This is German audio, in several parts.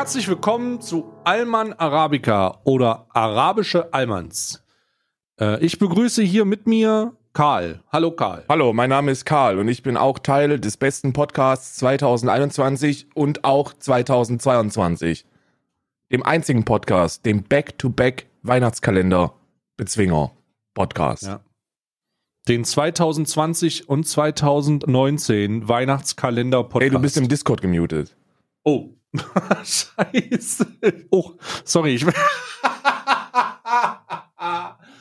Herzlich willkommen zu Alman Arabica oder arabische Almans. Äh, ich begrüße hier mit mir Karl. Hallo Karl. Hallo, mein Name ist Karl und ich bin auch Teil des besten Podcasts 2021 und auch 2022. Dem einzigen Podcast, dem Back-to-Back Weihnachtskalender Bezwinger Podcast. Ja. Den 2020 und 2019 Weihnachtskalender Podcast. Hey, du bist im Discord gemutet. Oh. Scheiße. Oh, sorry. Ich,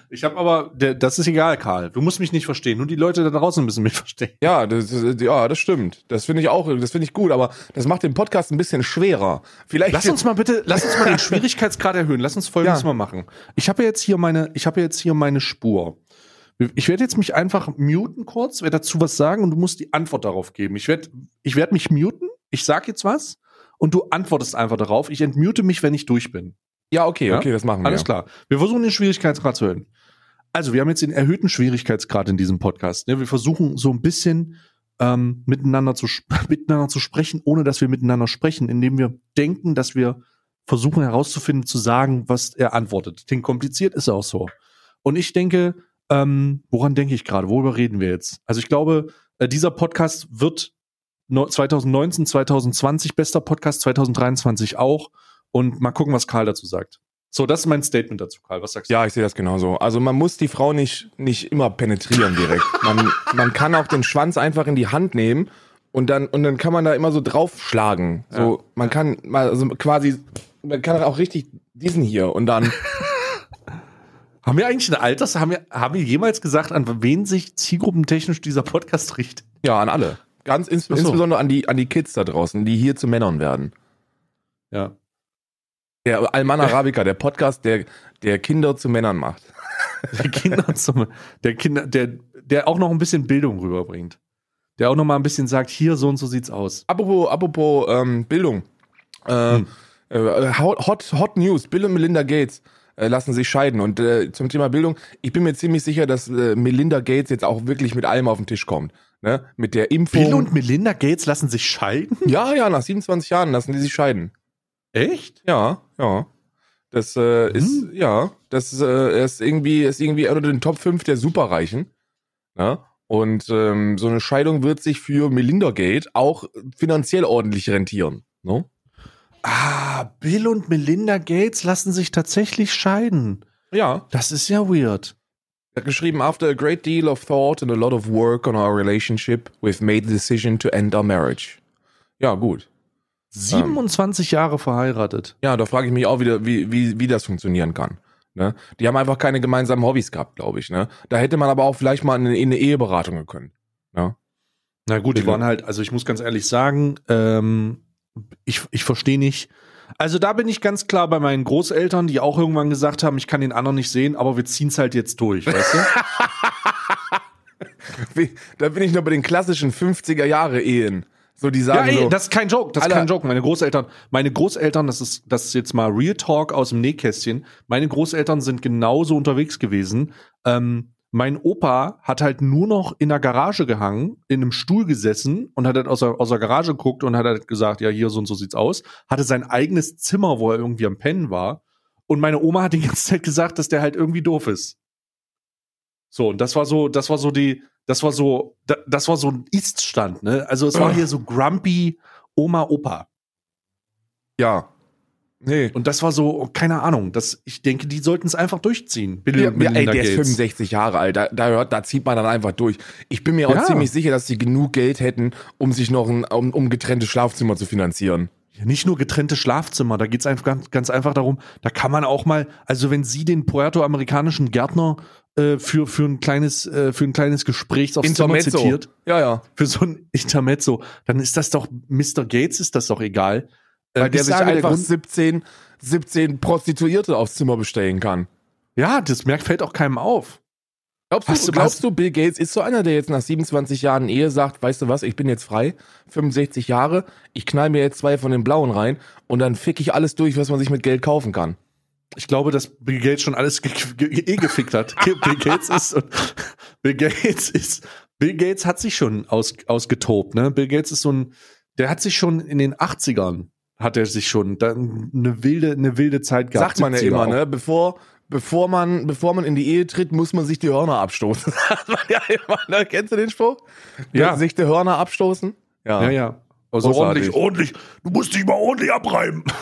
ich habe aber, der, das ist egal, Karl. Du musst mich nicht verstehen. Nur die Leute da draußen müssen mich verstehen. Ja, das, ja, das stimmt. Das finde ich auch, das finde ich gut, aber das macht den Podcast ein bisschen schwerer. Vielleicht lass uns mal bitte, lass uns mal den Schwierigkeitsgrad erhöhen. Lass uns folgendes ja. mal machen. Ich habe jetzt hier meine, ich habe jetzt hier meine Spur. Ich werde jetzt mich einfach muten kurz, werde dazu was sagen und du musst die Antwort darauf geben. Ich werde, ich werde mich muten. Ich sag jetzt was und du antwortest einfach darauf. Ich entmute mich, wenn ich durch bin. Ja, okay, ja? okay, das machen wir. Alles klar. Wir versuchen den Schwierigkeitsgrad zu erhöhen. Also, wir haben jetzt den erhöhten Schwierigkeitsgrad in diesem Podcast. Ne? Wir versuchen so ein bisschen ähm, miteinander, zu miteinander zu sprechen, ohne dass wir miteinander sprechen, indem wir denken, dass wir versuchen herauszufinden, zu sagen, was er antwortet. Klingt kompliziert, ist auch so. Und ich denke, ähm, woran denke ich gerade? Worüber reden wir jetzt? Also ich glaube, äh, dieser Podcast wird 2019, 2020 bester Podcast, 2023 auch. Und mal gucken, was Karl dazu sagt. So, das ist mein Statement dazu, Karl. Was sagst du? Ja, ich sehe das genauso. Also man muss die Frau nicht, nicht immer penetrieren direkt. man, man kann auch den Schwanz einfach in die Hand nehmen und dann, und dann kann man da immer so draufschlagen. So, ja. man kann mal, also quasi, man kann auch richtig diesen hier und dann. haben wir eigentlich ein Alters, haben wir, haben wir jemals gesagt, an wen sich zielgruppentechnisch dieser Podcast richtet? Ja, an alle. Ganz ins, so. insbesondere an die, an die Kids da draußen, die hier zu Männern werden. Ja. Der Alman Arabica, der Podcast, der, der Kinder zu Männern macht. Der Kinder zum, der Kinder, der, der auch noch ein bisschen Bildung rüberbringt. Der auch noch mal ein bisschen sagt, hier so und so sieht's aus. Apropos, apropos ähm, Bildung. Äh, hm. äh, Hot, Hot News, Bill und Melinda Gates äh, lassen sich scheiden. Und äh, zum Thema Bildung, ich bin mir ziemlich sicher, dass äh, Melinda Gates jetzt auch wirklich mit allem auf den Tisch kommt. Ne? Mit der Impfung. Bill und Melinda Gates lassen sich scheiden? Ja, ja, nach 27 Jahren lassen die sich scheiden. Echt? Ja, ja. Das äh, hm. ist, ja, das äh, ist irgendwie, ist irgendwie unter den Top 5 der Superreichen. Ne? Und ähm, so eine Scheidung wird sich für Melinda Gate auch finanziell ordentlich rentieren. Ne? Ah, Bill und Melinda Gates lassen sich tatsächlich scheiden. Ja. Das ist ja weird. Er hat geschrieben, after a great deal of thought and a lot of work on our relationship, we've made the decision to end our marriage. Ja, gut. 27 ähm, Jahre verheiratet. Ja, da frage ich mich auch wieder, wie, wie, wie das funktionieren kann. Ne? Die haben einfach keine gemeinsamen Hobbys gehabt, glaube ich. Ne? Da hätte man aber auch vielleicht mal in, in eine Eheberatung können. Ne? Na gut, die waren halt, also ich muss ganz ehrlich sagen, ähm, ich, ich verstehe nicht, also da bin ich ganz klar bei meinen Großeltern, die auch irgendwann gesagt haben, ich kann den anderen nicht sehen, aber wir ziehen es halt jetzt durch, weißt du? da bin ich noch bei den klassischen 50er Jahre Ehen. So, die sagen ja, ey, so, das ist kein Joke, das ist kein Joke. Meine Großeltern, meine Großeltern, das ist, das ist jetzt mal Real Talk aus dem Nähkästchen. Meine Großeltern sind genauso unterwegs gewesen. Ähm, mein Opa hat halt nur noch in der Garage gehangen, in einem Stuhl gesessen und hat halt aus der, aus der Garage geguckt und hat halt gesagt, ja, hier so und so sieht's aus. Hatte sein eigenes Zimmer, wo er irgendwie am Pennen war. Und meine Oma hat die ganze Zeit gesagt, dass der halt irgendwie doof ist. So, und das war so, das war so die, das war so, das war so ein Ist-Stand, ne? Also es war hier so grumpy Oma, Opa. Ja, Nee. Und das war so, keine Ahnung, das, ich denke, die sollten es einfach durchziehen. Bill ja, ja, ey, der Gates. ist 65 Jahre alt, da, da, hört, da zieht man dann einfach durch. Ich bin mir auch ja. ziemlich sicher, dass sie genug Geld hätten, um sich noch ein, um, um getrennte Schlafzimmer zu finanzieren. Ja, nicht nur getrennte Schlafzimmer, da geht's einfach ganz, ganz einfach darum, da kann man auch mal, also wenn sie den puerto-amerikanischen Gärtner äh, für, für ein kleines, äh, für ein kleines Gespräch aufs Intermezzo. Zimmer zitiert. Ja, ja. Für so ein Intermezzo, dann ist das doch, Mr. Gates ist das doch egal weil äh, der sich einfach 17, 17 Prostituierte aufs Zimmer bestellen kann. Ja, das merkt, fällt auch keinem auf. Glaubst, du, glaubst du, Bill Gates ist so einer, der jetzt nach 27 Jahren Ehe sagt, weißt du was, ich bin jetzt frei, 65 Jahre, ich knall mir jetzt zwei von den blauen rein und dann fick ich alles durch, was man sich mit Geld kaufen kann. Ich glaube, dass Bill Gates schon alles ge ge eh gefickt hat. Bill Gates ist Bill Gates ist Bill Gates hat sich schon aus, ausgetobt, ne? Bill Gates ist so ein der hat sich schon in den 80ern hat er sich schon da, eine wilde, eine wilde Zeit gehabt. Sagt man ja 70er immer, auch. ne? Bevor, bevor, man, bevor man in die Ehe tritt, muss man sich die Hörner abstoßen. Ja immer, ne? Kennst du den Spruch? Ja. Sich die Hörner abstoßen? Ja, ja. Also Großartig. ordentlich, ordentlich. Du musst dich mal ordentlich abreiben.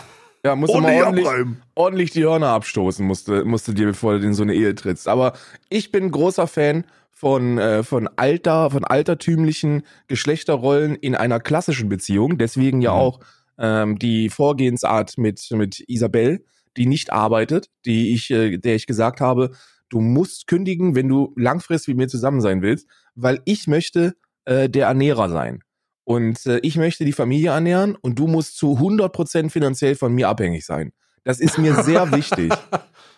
Ja, musst du mal Ordentlich ordentlich, abreiben. ordentlich die Hörner abstoßen, musste, musste dir, bevor du in so eine Ehe trittst. Aber ich bin großer Fan von, äh, von alter, von altertümlichen Geschlechterrollen in einer klassischen Beziehung. Deswegen ja Mhm. auch ähm, die Vorgehensart mit, mit Isabel, die nicht arbeitet, die ich, äh, der ich gesagt habe, du musst kündigen, wenn du langfristig mit mir zusammen sein willst, weil ich möchte äh, der Ernährer sein. Und äh, ich möchte die Familie ernähren und du musst zu 100% finanziell von mir abhängig sein. Das ist mir sehr wichtig.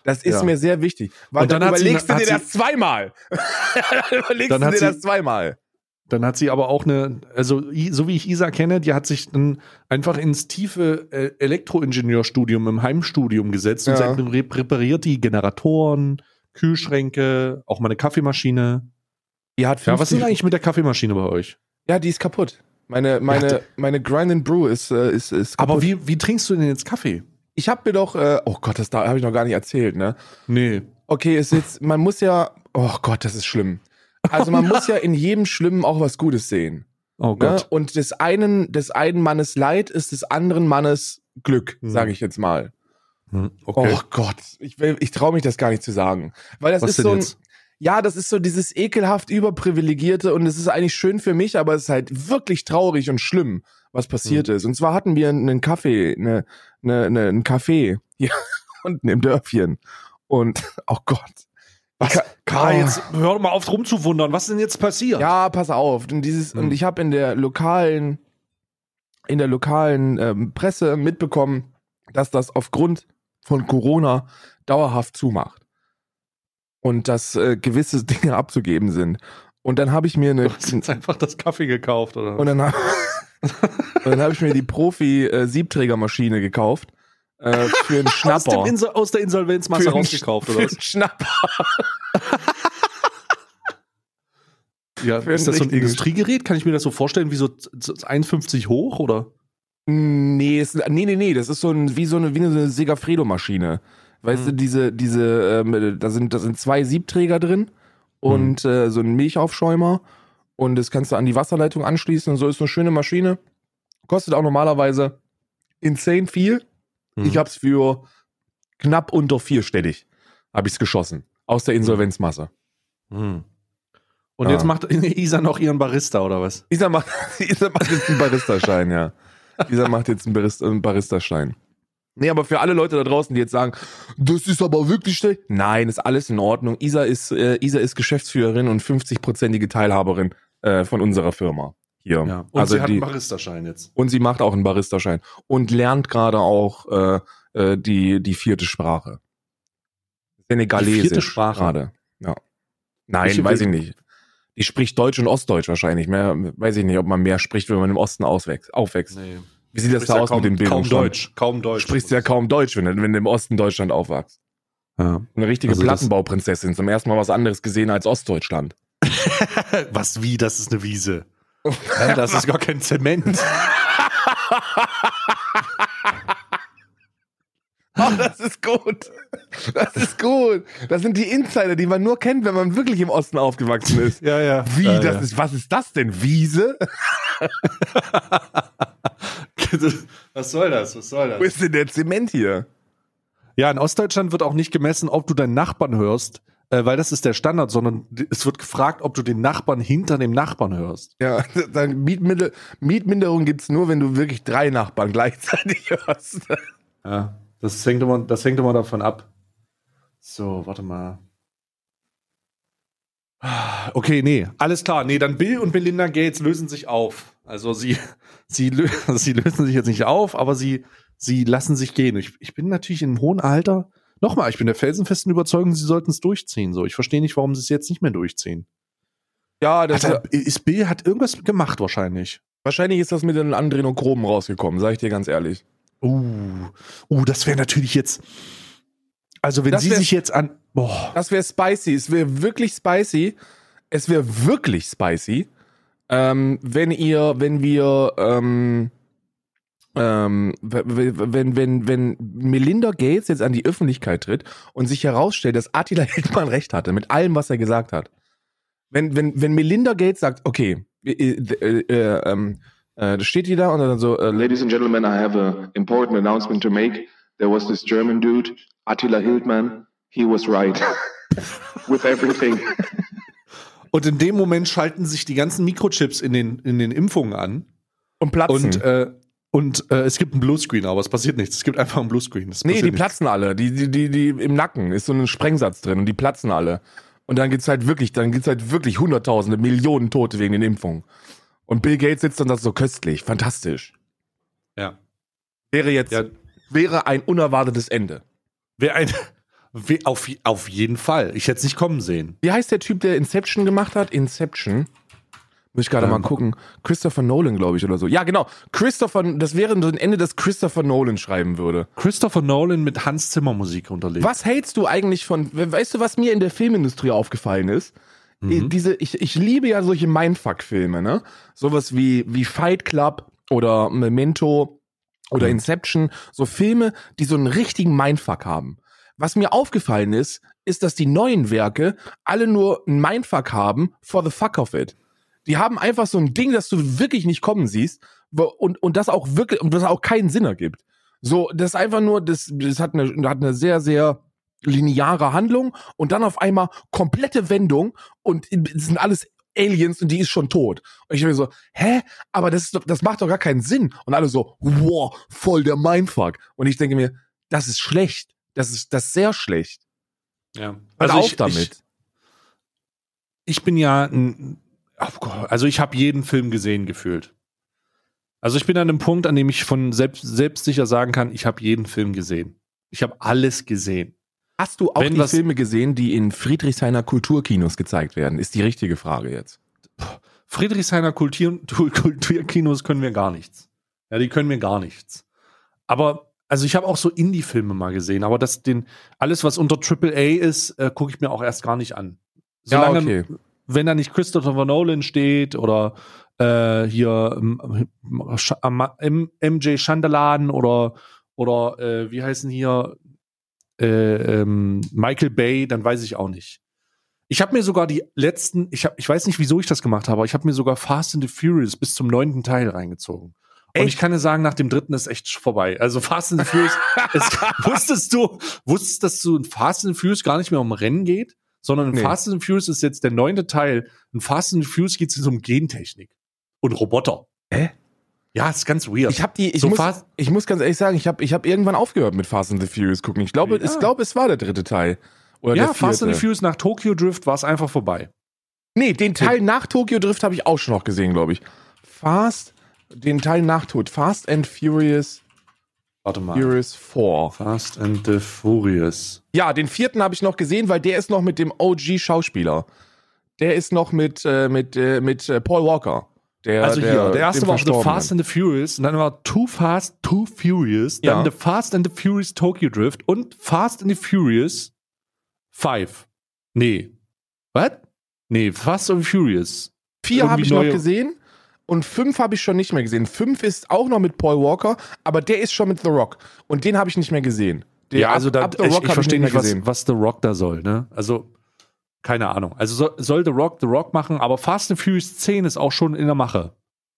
Das ist Ja. mir sehr wichtig. Weil Und dann dann, sie- überlegst hat du dir sie- das zweimal. dann überlegst Dann du dir sie- das zweimal. Dann hat sie aber auch eine, also so wie ich Isa kenne, die hat sich dann einfach ins tiefe äh, Elektroingenieurstudium im Heimstudium gesetzt und Ja. seitdem re- repariert die Generatoren, Kühlschränke, auch mal eine Kaffeemaschine. Die hat Ja, was ist 50 eigentlich mit der Kaffeemaschine bei euch? Ja, die ist kaputt. Meine, meine, Ja, meine Grind and Brew ist, äh, ist, ist kaputt. Aber wie, wie trinkst du denn jetzt Kaffee? Ich habe mir doch, äh, oh Gott, das da habe ich noch gar nicht erzählt, ne? Nee. Okay, ist jetzt, man muss ja, oh Gott, das ist schlimm. Also man muss ja in jedem Schlimmen auch was Gutes sehen. Oh Ne? Gott. Und des einen, des einen Mannes Leid ist des anderen Mannes Glück, Hm. sage ich jetzt mal. Hm, Okay. Oh Gott, ich, will- ich traue mich das gar nicht zu sagen. Weil das Was ist so ein, ja, das ist so dieses ekelhaft überprivilegierte und es ist eigentlich schön für mich, aber es ist halt wirklich traurig und schlimm, was passiert Hm. ist. Und zwar hatten wir einen Kaffee, eine, eine, eine, einen Café hier unten im Dörfchen. Und, oh Gott. Was? Ka- Karl, Oh. jetzt hör doch mal auf rumzuwundern. Was ist denn jetzt passiert? Ja, pass auf. Und dieses, Hm. und ich habe in der lokalen, in der lokalen ähm, Presse mitbekommen, dass das aufgrund von Corona dauerhaft zumacht. Und dass äh, gewisse Dinge abzugeben sind. Und dann habe ich mir eine Du hast jetzt einfach das Kaffee gekauft, oder? und dann, hab- habe ich mir die Profi äh, gekauft äh, für einen aus, Schnapper. dem Insol aus der Insolvenzmasse Für rausgekauft, für oder was? einen Schnapper. Ja, für ist das so ein Industriegerät? Kann ich mir das so vorstellen, wie so z- z- 1,50 hoch, oder? Nee, es, nee, nee, nee, das ist so ein, wie so eine, wie eine Segafredo-Maschine. Weißt du, Hm. diese, diese, ähm, da sind, da sind zwei Siebträger drin und äh, so ein Milchaufschäumer und das kannst du an die Wasserleitung anschließen und so ist eine schöne Maschine. Kostet auch normalerweise insane viel. Hm. Ich hab's für knapp unter vierstellig, habe ich's geschossen. Aus der Insolvenzmasse. Hm. Und Ah. jetzt macht Isa noch ihren Barista, oder was? Isa macht, Isa macht jetzt einen Barista-Schein, ja. Isa macht jetzt einen Barista- einen Barista-Schein. Nee, aber für alle Leute da draußen, die jetzt sagen, das ist aber wirklich schlecht. Nein, ist alles in Ordnung. Isa ist, äh, Isa ist Geschäftsführerin und 50-prozentige Teilhaberin äh, von unserer Firma. Hier. Ja. Und also sie hat die, einen Barista-Schein jetzt. und sie macht auch einen Barista-Schein und lernt gerade auch äh, äh, die, die vierte Sprache. Senegalesisch. Die vierte Sprache? Gerade. Ja. Nein, Welche- weiß ich nicht. Die spricht Deutsch und Ostdeutsch wahrscheinlich. Mehr, weiß ich nicht, ob man mehr spricht, wenn man im Osten auswächst, aufwächst. Nee. Wie sieht das da aus mit dem kaum Bildungsstand? Deutsch. Kaum Deutsch. Du sprichst ja kaum Deutsch, wenn, du- wenn du im Osten Deutschland aufwachst. Ja. Eine richtige Also Plattenbauprinzessin. Zum ersten Mal was anderes gesehen als Ostdeutschland. Was wie? Das ist eine Wiese. Ja, das ist gar kein Zement. Oh, das ist gut. Das ist gut. Das sind die Insider, die man nur kennt, wenn man wirklich im Osten aufgewachsen ist. Ja, ja. Wie, Ja, das ja. ist, was ist das denn? Wiese? Was soll das? Was soll Wo ist denn der Zement hier? Ja, in Ostdeutschland wird auch nicht gemessen, ob du deinen Nachbarn hörst, äh, weil das ist der Standard, sondern es wird gefragt, ob du den Nachbarn hinter dem Nachbarn hörst. Ja, dann Mietminder Mietminderung gibt's nur, wenn du wirklich drei Nachbarn gleichzeitig hörst. Ja, das hängt immer, das hängt immer davon ab. So, warte mal. Okay, nee, alles klar. Nee, dann Bill und Melinda Gates lösen sich auf. Also sie, sie, lö sie lösen sich jetzt nicht auf, aber sie, sie lassen sich gehen. Ich, ich bin natürlich im hohen Alter. Nochmal, ich bin der felsenfesten Überzeugung, sie sollten es durchziehen. So, ich verstehe nicht, warum sie es jetzt nicht mehr durchziehen. Ja, das Hat er, ist Bill hat irgendwas gemacht wahrscheinlich. wahrscheinlich ist das mit den Adrenochromen rausgekommen, sag ich dir ganz ehrlich. Uh, uh, das wäre natürlich jetzt. Also wenn Das sie wär- sich jetzt an, boah, Das wäre spicy. Es wäre wirklich spicy. Es wäre wirklich spicy, ähm, wenn ihr, wenn wir, ähm, ähm, wenn, wenn, wenn Melinda Gates jetzt an die Öffentlichkeit tritt und sich herausstellt, dass Attila Hildmann recht hatte mit allem, was er gesagt hat. Wenn, wenn, wenn Melinda Gates sagt, okay, äh, äh, äh, ähm, äh, da steht die da und dann so, äh, Ladies and gentlemen, I have an important announcement to make. There was this German dude, Attila Hildmann. He was right. With everything. Und in dem Moment schalten sich die ganzen Mikrochips in den, in den Impfungen an. und platzen. Und, äh, und äh, es gibt einen Bluescreen, aber es passiert nichts. Es gibt einfach einen Bluescreen. Es nee, die nichts. platzen alle. Die, die, die, die im Nacken ist so ein Sprengsatz drin und die platzen alle. Und dann gibt's halt wirklich, dann gibt's halt wirklich Hunderttausende, Millionen Tote wegen den Impfungen. Und Bill Gates sitzt dann da so köstlich, fantastisch. Ja. Wäre jetzt, Ja. wäre ein unerwartetes Ende. Wer ein, wer, auf, auf jeden Fall. Ich hätte es nicht kommen sehen. Wie heißt der Typ, der Inception gemacht hat? Inception. Muss ich gerade Ähm. mal gucken. Christopher Nolan, glaube ich, oder so. Ja, genau. Christopher, das wäre so ein Ende, das Christopher Nolan schreiben würde. Christopher Nolan mit Hans Zimmer Musik unterlegt. Was hältst du eigentlich von, weißt du, was mir in der Filmindustrie aufgefallen ist? Mhm. Diese, ich, ich liebe ja solche Mindfuck-Filme, ne? Sowas wie, wie Fight Club oder Memento oder Mhm. Inception. So Filme, die so einen richtigen Mindfuck haben. Was mir aufgefallen ist, ist, dass die neuen Werke alle nur einen Mindfuck haben for the fuck of it. Die haben einfach so ein Ding, das du wirklich nicht kommen siehst und, und das auch wirklich, und das auch keinen Sinn ergibt. So, das ist einfach nur, das, das hat eine, hat eine sehr, sehr lineare Handlung und dann auf einmal komplette Wendung und es sind alles Aliens und die ist schon tot. Und ich bin so, hä? Aber das, ist das macht doch gar keinen Sinn. Und alle so, wow, voll der Mindfuck. Und ich denke mir, das ist schlecht. Das ist, das ist sehr schlecht. ja. Hört Also auf ich, damit. Ich, ich bin ja ein, also ich habe jeden Film gesehen gefühlt. Also ich bin an einem Punkt, an dem ich von selbst, selbstsicher sagen kann, ich habe jeden Film gesehen. Ich habe alles gesehen. Hast du auch Wenn die was- Filme gesehen, die in Friedrichshainer Kulturkinos gezeigt werden? Ist die richtige Frage jetzt. Friedrichshainer Kultur, Kulturkinos können wir gar nichts. Ja, die können mir gar nichts. Aber, also ich habe auch so Indie-Filme mal gesehen, aber das, den, alles, was unter AAA ist, äh, gucke ich mir auch erst gar nicht an. Solange, okay. Wenn da nicht Christopher Nolan steht oder äh, hier ähm, MJ Chandaladen oder, oder äh, wie heißen hier äh, ähm, Michael Bay, dann weiß ich auch nicht. Ich habe mir sogar die letzten, ich, hab, ich weiß nicht, wieso ich das gemacht habe, aber ich habe mir sogar Fast and the Furious bis zum neunten Teil reingezogen. Und Echt? ich kann dir sagen, nach dem dritten ist echt vorbei. Also Fast and the Furious, es, wusstest du, wusstest, dass du in Fast and the Furious gar nicht mehr um Rennen geht, sondern in Nee. Fast and Furious ist jetzt der neunte Teil. In Fast and Furious geht es um Gentechnik und Roboter. Hä? Ja, ist ganz weird. Ich habe die, ich So muss, ich muss ganz ehrlich sagen, ich habe, ich habe irgendwann aufgehört mit Fast and the Furious gucken. Ich glaube, Ja. ich glaube, es war der dritte Teil oder ja, der Fast and the. Furious nach Tokyo Drift war es einfach vorbei. Nee, den Teil nach Tokyo Drift habe ich auch schon noch gesehen, glaube ich. Fast, den Teil nach Tod. Fast and Furious, Warte mal. Furious 4. Fast and the Furious. Ja, den vierten habe ich noch gesehen, weil der ist noch mit dem OG-Schauspieler. Der ist noch mit, äh, mit, äh, mit äh, Paul Walker. Der, Also hier, der erste war The. Fast and the Furious, und dann war Too Fast, Too Furious, dann Ja. The Fast and the Furious Tokyo Drift und Fast and the Furious 5. Nee. Was? Nee, Fast and the Furious. Vier habe ich noch neue- gesehen und fünf habe ich schon nicht mehr gesehen. Fünf ist auch noch mit Paul Walker, aber der ist schon mit The Rock. Und den habe ich nicht mehr gesehen. Der, ja, also ab, da, ab The ich, Rock ich verstehe nicht, mehr was, was The Rock da soll, ne? Also, keine Ahnung. Also soll, soll The Rock The Rock machen, aber Fast and Furious 10 ist auch schon in der Mache.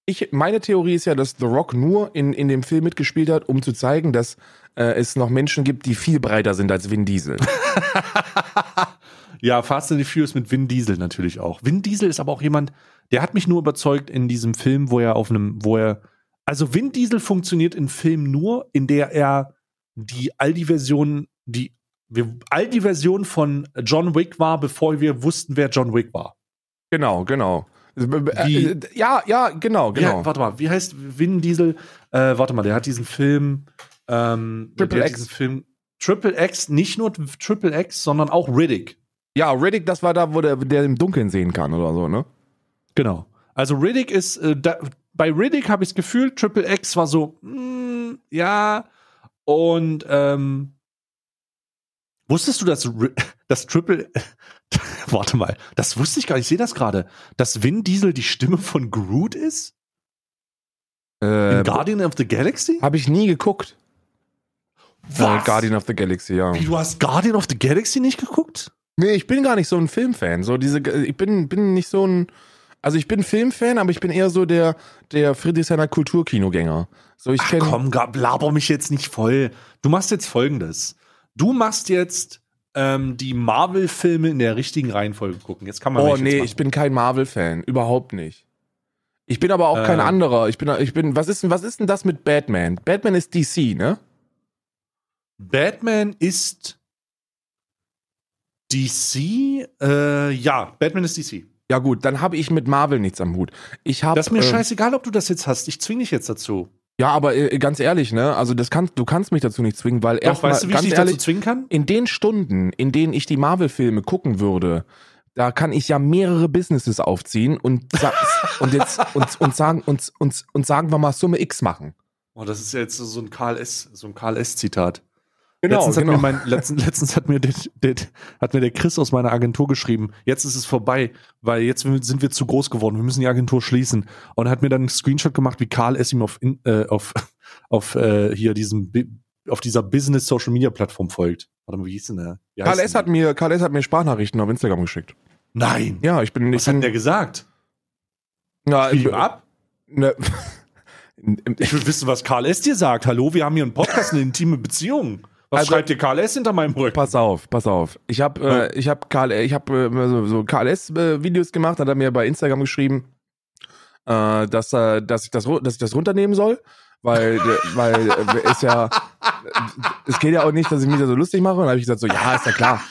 Ich, meine Theorie ist ja, dass The Rock nur in, in dem Film mitgespielt hat, um zu zeigen, dass äh, es noch Menschen gibt, die viel breiter sind als Vin Diesel. Ja, Fast and the Furious mit Vin Diesel natürlich auch. Vin Diesel ist aber auch jemand, der hat mich nur überzeugt in diesem Film, wo er auf einem, wo er, also Vin Diesel funktioniert in Filmen nur, in der er die all die Versionen, die wir, all die Versionen von John Wick war, bevor wir wussten, wer John Wick war. genau, genau. Äh, ja, ja, genau, genau. Ja, warte mal, wie heißt Vin Diesel? Äh, warte mal, der hat diesen Film, ähm, Triple X. Film Triple X, nicht nur Triple X, sondern auch Riddick. Ja, Riddick, das war da, wo der, der im Dunkeln sehen kann oder so, ne? Genau. Also Riddick ist, äh, da, bei Riddick habe ich das Gefühl, Triple X war so, mm, ja, und ähm, wusstest du, dass, dass Triple, warte mal, das wusste ich gar nicht, ich sehe das gerade, dass Vin Diesel die Stimme von Groot ist? Äh, In Guardian of the Galaxy? Habe ich nie geguckt. Was? Äh, Guardian of the Galaxy, ja. Wie, du hast Guardian of the Galaxy nicht geguckt? Nee, ich bin gar nicht so ein Filmfan. So diese, ich bin, bin nicht so ein, also ich bin Filmfan, aber ich bin eher so der, der Friedrichshainer Kulturkinogänger. So ich Ach komm, laber mich jetzt nicht voll. Du machst jetzt folgendes. Du machst jetzt ähm, die Marvel-Filme in der richtigen Reihenfolge gucken. Jetzt kann man Oh nee, ich bin kein Marvel-Fan, überhaupt nicht. Ich bin aber auch kein Äh. anderer. Ich bin, ich bin, was ist denn, was ist denn das mit Batman? Batman ist DC, ne? Batman ist DC. Äh, ja, Batman ist DC. Ja gut, dann habe ich mit Marvel nichts am Hut. Ich habe. Das ist mir äh, scheißegal, ob du das jetzt hast. Ich zwinge dich jetzt dazu. Ja, aber äh, ganz ehrlich, ne? Also das kannst, du kannst mich dazu nicht zwingen, weil Doch, erstmal weißt du, wie ich ganz dich ehrlich, dazu zwingen kann? in den Stunden, in denen ich die Marvel-Filme gucken würde, da kann ich ja mehrere Businesses aufziehen und, und jetzt und, und sagen und, und, und sagen wir mal Summe X machen. Oh, das ist jetzt so ein Karl S. So ein Karl S. Zitat. Genau, letztens, hat mir mein, letztens, letztens hat mir, der, der, hat mir der Chris aus meiner Agentur geschrieben, jetzt ist es vorbei, weil jetzt sind wir zu groß geworden, wir müssen die Agentur schließen. Und hat mir dann einen Screenshot gemacht, wie Karl S. ihm auf, äh, auf, auf äh, hier diesem, auf dieser Business Social Media Plattform folgt. Warte mal, wie hieß denn der? Wie Karl S. hat mir, Karl S. hat mir Sprachnachrichten auf Instagram geschickt. Nein. Ja, ich bin Was ich hat bin, denn der gesagt? Spiel ich, ihm ab? ne, Ich will wissen, was Karl S. dir sagt. Hallo, wir haben hier einen Podcast, eine intime Beziehung. Was Also- schreibt dir Karl S. hinter meinem Rücken? Pass auf, pass auf. Ich habe äh, ich habe Karl ich habe äh, so, so KLS äh, Videos gemacht, hat er mir bei Instagram geschrieben, äh, dass äh, dass ich das dass ich das runternehmen soll, weil weil äh, ist ja es geht ja auch nicht, dass ich mich da so lustig mache und dann habe ich gesagt so, ja, ist ja klar.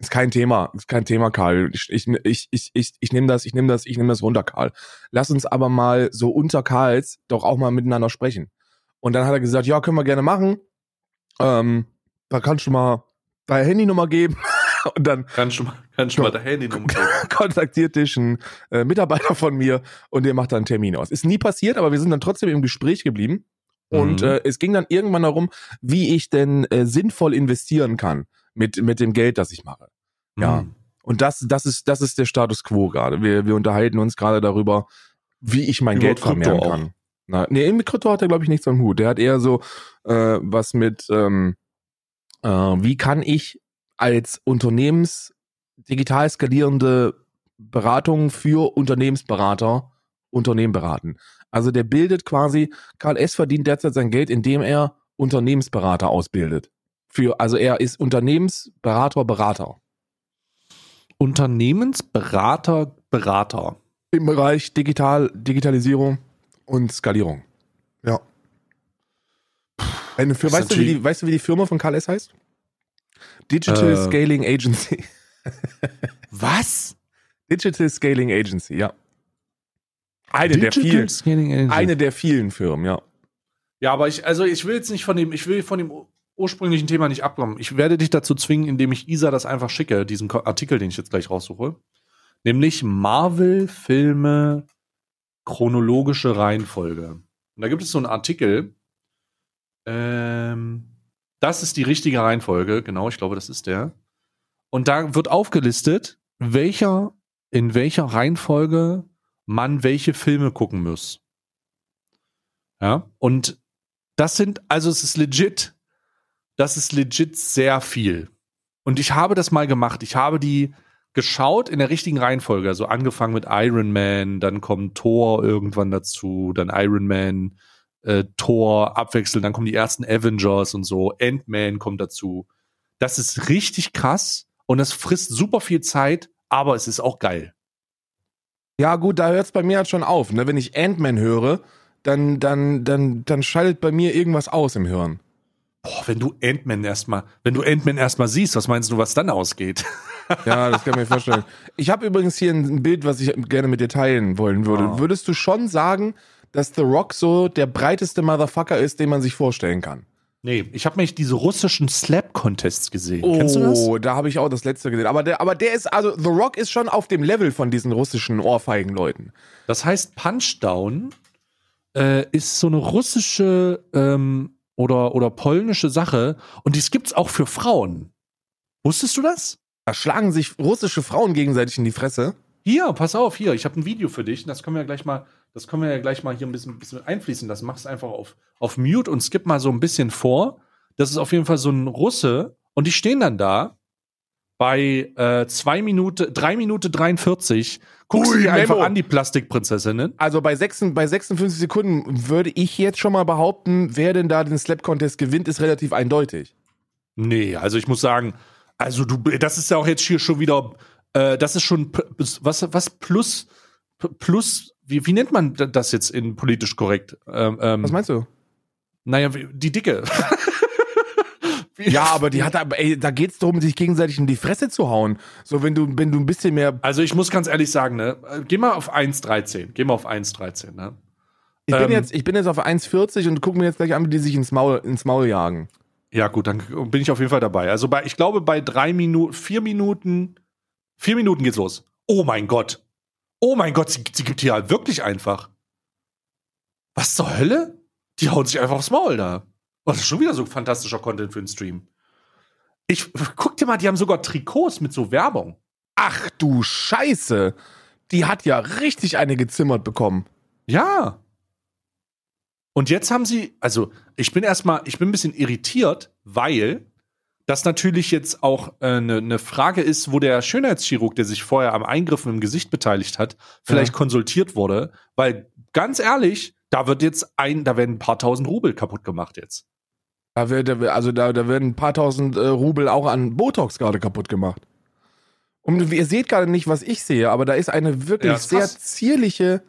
Ist kein Thema, ist kein Thema, Karl. Ich ich ich ich ich, ich nehme das, ich nehme das, ich nehme das runter, Karl. Lass uns aber mal so unter Karls doch auch mal miteinander sprechen. Und dann hat er gesagt, ja, können wir gerne machen. Ähm, da kannst du mal deine Handynummer geben und dann Kannst du mal, kannst du mal dein Handy geben? kontaktiert dich ein äh, Mitarbeiter von mir und der macht dann einen Termin aus. Ist nie passiert, aber wir sind dann trotzdem im Gespräch geblieben. Und Mhm. äh, es ging dann irgendwann darum, wie ich denn äh, sinnvoll investieren kann mit, mit dem Geld, das ich mache. Ja. Hm. Und das, das ist, das ist der Status quo gerade. Wir, wir unterhalten uns gerade darüber, wie ich mein Über Geld vermehren kann. Na, nee, mit Krypto hat er, glaube ich, nichts am Hut. Der hat eher so äh, was mit, ähm, äh, wie kann ich als Unternehmens digital skalierende Beratung für Unternehmensberater Unternehmen beraten. Also der bildet quasi, Karl S. verdient derzeit sein Geld, indem er Unternehmensberater ausbildet. Für, also er ist Unternehmensberater, Berater. Unternehmensberater, Berater. Im Bereich Digital, Digitalisierung und Skalierung. Ja. Eine ist weißt, du, wie die, weißt du, wie die Firma von Karl S. heißt? Digital Äh. Scaling Agency. Was? Digital Scaling Agency, ja. Eine der vielen. Eine der vielen Firmen, ja. Ja, aber ich, also ich will jetzt nicht von dem, ich will von dem ursprünglichen Thema nicht abkommen. Ich werde dich dazu zwingen, indem ich Isa das einfach schicke, diesen Artikel, den ich jetzt gleich raussuche. Nämlich Marvel-Filme chronologische Reihenfolge. Und da gibt es so einen Artikel. Ähm, das ist die richtige Reihenfolge, genau, ich glaube, das ist der. Und da wird aufgelistet, welcher, in welcher Reihenfolge man welche Filme gucken muss. Ja, und das sind, also es ist legit, das ist legit sehr viel. Und ich habe das mal gemacht. Ich habe die geschaut in der richtigen Reihenfolge. Also angefangen mit Iron Man, dann kommt Thor irgendwann dazu, dann Iron Man, äh, Thor abwechselnd, dann kommen die ersten Avengers und so, Ant-Man kommt dazu. Das ist richtig krass und das frisst super viel Zeit, aber es ist auch geil. Ja, gut, da hört es bei mir halt schon auf. Ne? Wenn ich Ant-Man höre, dann, dann, dann, dann schaltet bei mir irgendwas aus im Hirn. Boah, wenn du Ant-Man erstmal, wenn du Ant-Man erstmal siehst, was meinst du, was dann ausgeht? Ja, das kann ich mir vorstellen. Ich habe übrigens hier ein Bild, was ich gerne mit dir teilen wollen würde. Ah. Würdest du schon sagen, dass The Rock so der breiteste Motherfucker ist, den man sich vorstellen kann? Nee, ich habe mich diese russischen Slap-Contests gesehen. Kennst du das? Oh, da habe ich auch das letzte gesehen. Aber der, aber der ist, also The Rock ist schon auf dem Level von diesen russischen Ohrfeigen-Leuten. Das heißt, Punchdown äh, ist so eine russische ähm, oder, oder polnische Sache und dies gibt's auch für Frauen. Wusstest du das? Da schlagen sich russische Frauen gegenseitig in die Fresse. Hier, pass auf, hier, ich habe ein Video für dich, das können wir gleich mal, das können wir ja gleich mal hier ein bisschen, bisschen einfließen lassen. Mach es einfach auf, auf Mute und skip mal so ein bisschen vor. Das ist auf jeden Fall so ein Russe und die stehen dann da bei äh, zwei Minuten, drei Minuten 43. Guckst du dir einfach Memo. an, die Plastikprinzessinnen. Also bei, 6, bei 56 Sekunden würde ich jetzt schon mal behaupten, wer denn da den Slap Contest gewinnt, ist relativ eindeutig. Nee, also ich muss sagen, also du, das ist ja auch jetzt hier schon wieder, äh, das ist schon, was, was plus, plus, wie, wie nennt man das jetzt in politisch korrekt? Ähm, ähm, Was meinst du? Naja, die Dicke. Ja, aber die hat ey, da geht's darum, sich gegenseitig in die Fresse zu hauen. So, wenn du, wenn du ein bisschen mehr. Also ich muss ganz ehrlich sagen, ne, geh mal auf 1,13. Geh mal auf 1,13, ne? Ich bin Ähm. jetzt, ich bin jetzt auf 1,40 und guck mir jetzt gleich an, wie die sich ins Maul, ins Maul jagen. Ja, gut, dann bin ich auf jeden Fall dabei. Also bei, ich glaube, bei drei Minuten, vier Minuten, vier Minuten geht's los. Oh mein Gott. Oh mein Gott, sie, sie gibt hier halt wirklich einfach. Was zur Hölle? Die hauen sich einfach aufs Maul da. Oh, das ist schon wieder so fantastischer Content für einen Stream. Ich, guck dir mal, die haben sogar Trikots mit so Werbung. Ach du Scheiße. Die hat ja richtig eine gezimmert bekommen. Ja. Und jetzt haben sie, also ich bin erstmal, ich bin ein bisschen irritiert, weil das natürlich jetzt auch eine äh, ne- ne Frage ist, wo der Schönheitschirurg, der sich vorher am Eingriffen im Gesicht beteiligt hat, vielleicht Ja. konsultiert wurde, weil ganz ehrlich, da wird jetzt ein, da werden ein paar tausend Rubel kaputt gemacht jetzt. Da wird, also da, da werden ein paar tausend äh, Rubel auch an Botox gerade kaputt gemacht. Und ihr seht gerade nicht, was ich sehe, aber da ist eine wirklich Ja, sehr zierliche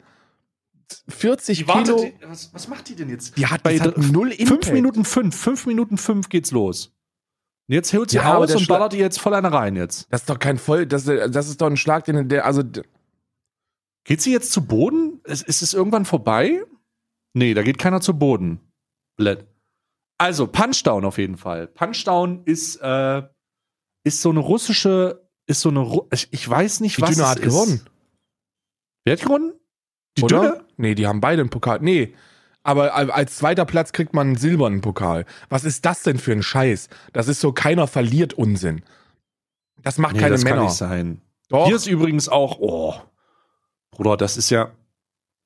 40 Die wartet, Kilo. die, was, was macht die denn jetzt? Die hat, Bei die hat null Fünf Impact. Minuten fünf, fünf Minuten fünf geht's los. Und jetzt holt sie Ja, aber aus der und ballert die jetzt voll eine rein jetzt. Das ist doch kein Voll, das, das ist doch ein Schlag, den der, also Geht sie jetzt zu Boden? Ist, ist es irgendwann vorbei? Nee, da geht keiner zu Boden. Blöd. Also, Punchdown auf jeden Fall. Punchdown ist, äh, ist so eine russische, ist so eine, Ru ich, ich weiß nicht, die was Dünne es hat ist. gewonnen. Wer hat gewonnen? Die oder? Dünne? Nee, die haben beide einen Pokal. Nee. Aber al- als zweiter Platz kriegt man einen silbernen Pokal. Was ist das denn für ein Scheiß? Das ist so keiner verliert Unsinn. Das macht Nee, keine das Männer. kann nicht sein. Doch. Hier ist übrigens auch, oh, Bruder, das ist ja,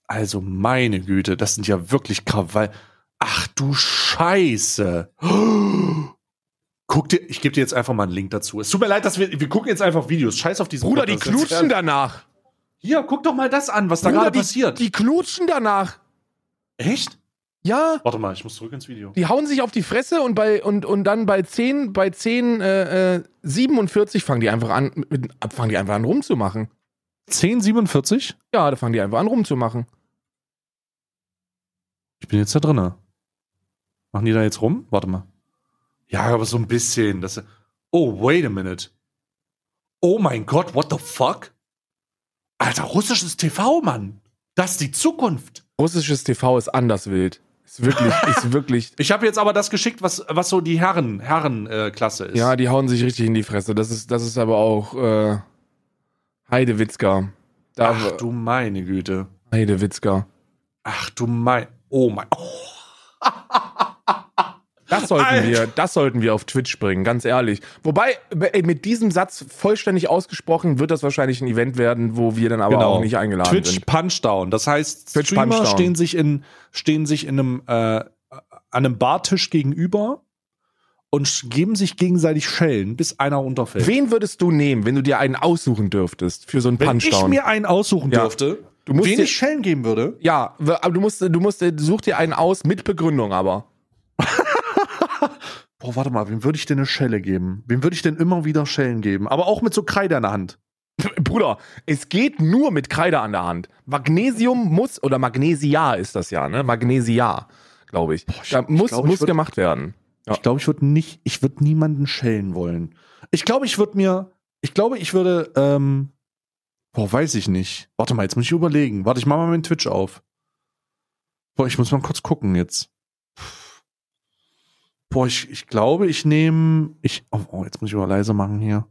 also meine Güte, das sind ja wirklich Krawall. Ach du Scheiße. Guck dir, ich gebe dir jetzt einfach mal einen Link dazu. Es tut mir leid, dass wir, wir gucken jetzt einfach Videos. Scheiß auf diesen Bruder, die Podcast. knutschen danach. Hier, guck doch mal das an, was da gerade die, passiert. Die knutschen danach. Echt? Ja. Warte mal, ich muss zurück ins Video. Die hauen sich auf die Fresse und bei und, und dann bei 10, bei 10, äh, äh, 47 fangen die einfach an, mit, fangen die einfach an rumzumachen. 1047? Ja, da fangen die einfach an rumzumachen. Ich bin jetzt da drinne. Machen die da jetzt rum? Warte mal. Ja, aber so ein bisschen. Das, oh, wait a minute. Oh mein Gott, what the fuck? Alter, russisches TV, Mann. Das ist die Zukunft. Russisches TV ist anders wild. Ist wirklich, ist wirklich. Ich habe jetzt aber das geschickt, was, was so die Herren, Herren-Klasse äh, ist. Ja, die hauen sich richtig in die Fresse. Das ist, das ist aber auch äh, Heidewitzka. Da, Ach du meine Güte. Heidewitzka. Ach du mein. Oh mein. Oh. Das sollten Alter. wir, das sollten wir auf Twitch bringen, ganz ehrlich. Wobei, ey, mit diesem Satz vollständig ausgesprochen wird das wahrscheinlich ein Event werden, wo wir dann aber auch nicht eingeladen Twitch sind. Punchdown. Das heißt, Twitch Streamer Punchdown. stehen sich in stehen sich in einem äh, an einem Bartisch gegenüber und geben sich gegenseitig Schellen, bis einer unterfällt. Wen würdest du nehmen, wenn du dir einen aussuchen dürftest für so einen Wenn ich Punchdown? mir einen aussuchen Ja. dürfte, Du musst wen dir- ich Schellen geben würde, ja, aber du musst, du musst, such dir einen aus mit Begründung aber. Boah, warte mal, wem würde ich denn eine Schelle geben? Wem würde ich denn immer wieder Schellen geben? Aber auch mit so Kreide in der Hand. Bruder, es geht nur mit Kreide an der Hand. Magnesium muss, oder Magnesia ist das ja, ne? Magnesia, glaube ich. ich- da ich muss, glaub, muss würd- gemacht werden. Ja. Ich glaube, ich würde nicht, ich würde niemanden schellen wollen. Ich glaube, ich würde mir, ich glaube, ich würde, ähm, boah, weiß ich nicht. Warte mal, jetzt muss ich überlegen. Warte, ich mache mal meinen Twitch auf. Boah, ich muss mal kurz gucken jetzt. Boah, ich, ich glaube, ich nehme, ich, oh, oh, jetzt muss ich mal leiser machen hier.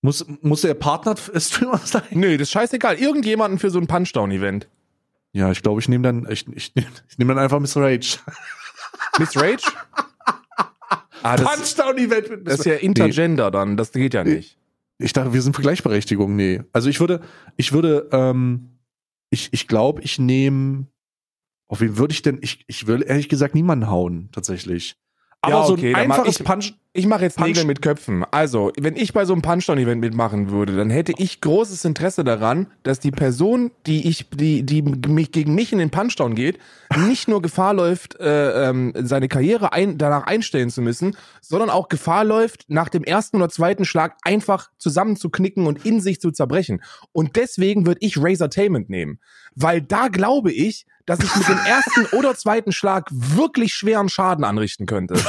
Muss, muss der Partner-Streamer sein? Nee, das ist scheißegal. Irgendjemanden für so ein Punchdown-Event. Ja, ich glaube, ich nehme dann, ich, ich, nehm- ich nehme dann einfach Miss Rage. Miss Rage? ah, Punchdown-Event mit das ist ja Intergender dann. Das geht ja nicht. Ich dachte, wir sind für Gleichberechtigung. Nee. Also ich würde, ich würde, ähm, ich, ich glaube, ich nehme. Auf wen würde ich denn? Ich, ich würde ehrlich gesagt niemanden hauen, tatsächlich. Aber Ja, so okay, ein einfaches ich- Punch. Ich mache jetzt Punch- Nägel mit Köpfen. Also, wenn ich bei so einem Punchdown-Event mitmachen würde, dann hätte ich großes Interesse daran, dass die Person, die ich, die, die mich gegen mich in den Punchdown geht, nicht nur Gefahr läuft, äh, ähm, seine Karriere ein, danach einstellen zu müssen, sondern auch Gefahr läuft, nach dem ersten oder zweiten Schlag einfach zusammenzuknicken und in sich zu zerbrechen. Und deswegen würde ich Razortainment nehmen. Weil da glaube ich, dass ich mit dem ersten oder zweiten Schlag wirklich schweren Schaden anrichten könnte.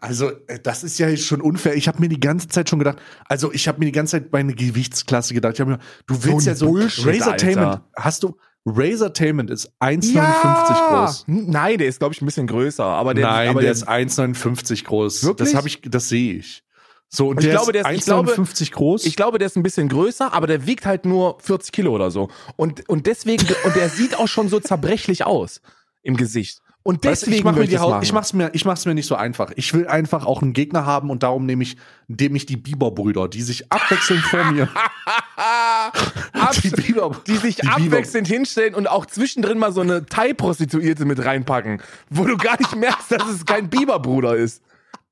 Also, äh, das ist ja schon unfair. Ich habe mir die ganze Zeit schon gedacht, also ich habe mir die ganze Zeit meine Gewichtsklasse gedacht. Ich hab mir, du willst So ja so Bullshit, Razortainment. Alter. Hast du Razortainment ist 1,59 groß. N- Nein, der ist, glaube ich, ein bisschen größer. Aber der, Nein, aber der ist 1,59 groß. Wirklich? Das habe ich, das sehe ich. So, und Ich der glaube, der ist- ich glaube- 1,59 groß. ich glaube, der ist ein bisschen größer, aber der wiegt halt nur 40 Kilo oder so. Und, und deswegen, und der sieht auch schon so zerbrechlich aus im Gesicht. Und Weißt deswegen ich mache mir die Haut, ich mach's mir, ich mach's mir nicht so einfach. Ich will einfach auch einen Gegner haben und darum nehme ich, nehme ich die Bieber-Brüder, die sich abwechselnd vor mir. Die Bieber, die sich die abwechselnd hinstellen und auch zwischendrin mal so eine Thai-Prostituierte mit reinpacken, wo du gar nicht merkst, dass es kein Biberbruder ist.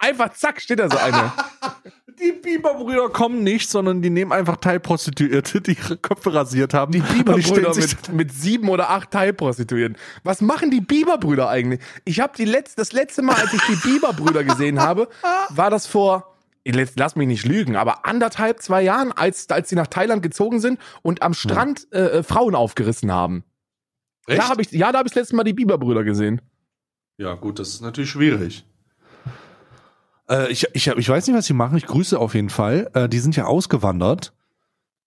Einfach zack, steht da so eine. Die Bieber-Brüder kommen nicht, sondern die nehmen einfach Teilprostituierte, die ihre Köpfe rasiert haben. Die Biberbrüder mit, mit sieben oder acht Thai-Prostituierten. Was machen die Biberbrüder eigentlich? Ich habe die letzt, das letzte Mal, als ich die Biberbrüder gesehen habe, war das vor, lass mich nicht lügen, aber anderthalb, zwei Jahren, als, als sie nach Thailand gezogen sind und am Strand äh, äh, Frauen aufgerissen haben. Da Echt? hab ich, ja, da habe ich das letzte Mal die Biberbrüder gesehen. Ja, gut, das ist natürlich schwierig. Äh, ich, ich, ich weiß nicht, was sie machen. Ich grüße auf jeden Fall. Äh, die sind ja ausgewandert.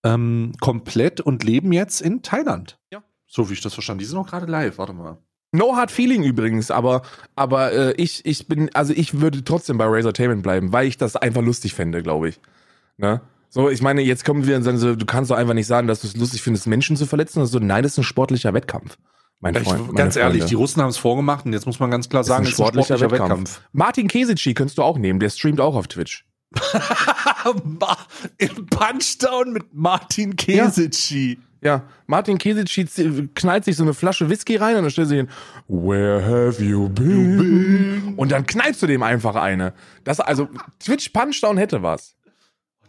Ähm, komplett und leben jetzt in Thailand. Ja. So wie ich das verstanden. Die sind auch gerade live. Warte mal. No Hard Feeling übrigens, aber, aber äh, ich, ich bin, also ich würde trotzdem bei Razortainment bleiben, weil ich das einfach lustig fände, glaube ich. Ne? So, ich meine, jetzt kommen wir und sagen so, du kannst doch einfach nicht sagen, dass du es lustig findest, Menschen zu verletzen. Das ist so, nein, das ist ein sportlicher Wettkampf. Mein Ich, Freund, meine ganz ehrlich, Freunde. die Russen haben es vorgemacht und jetzt muss man ganz klar sagen, es ist ein sportlicher, sportlicher Wettkampf. Martin Kesici könntest du auch nehmen, der streamt auch auf Twitch. Wettkampf. Im Punchdown mit Martin Kesici. Ja, Martin Kesici knallt sich so eine Flasche Whisky rein und dann stellt sich hin, Where have you been? Und dann knallst du dem einfach eine. Das, also, Twitch Punchdown hätte was.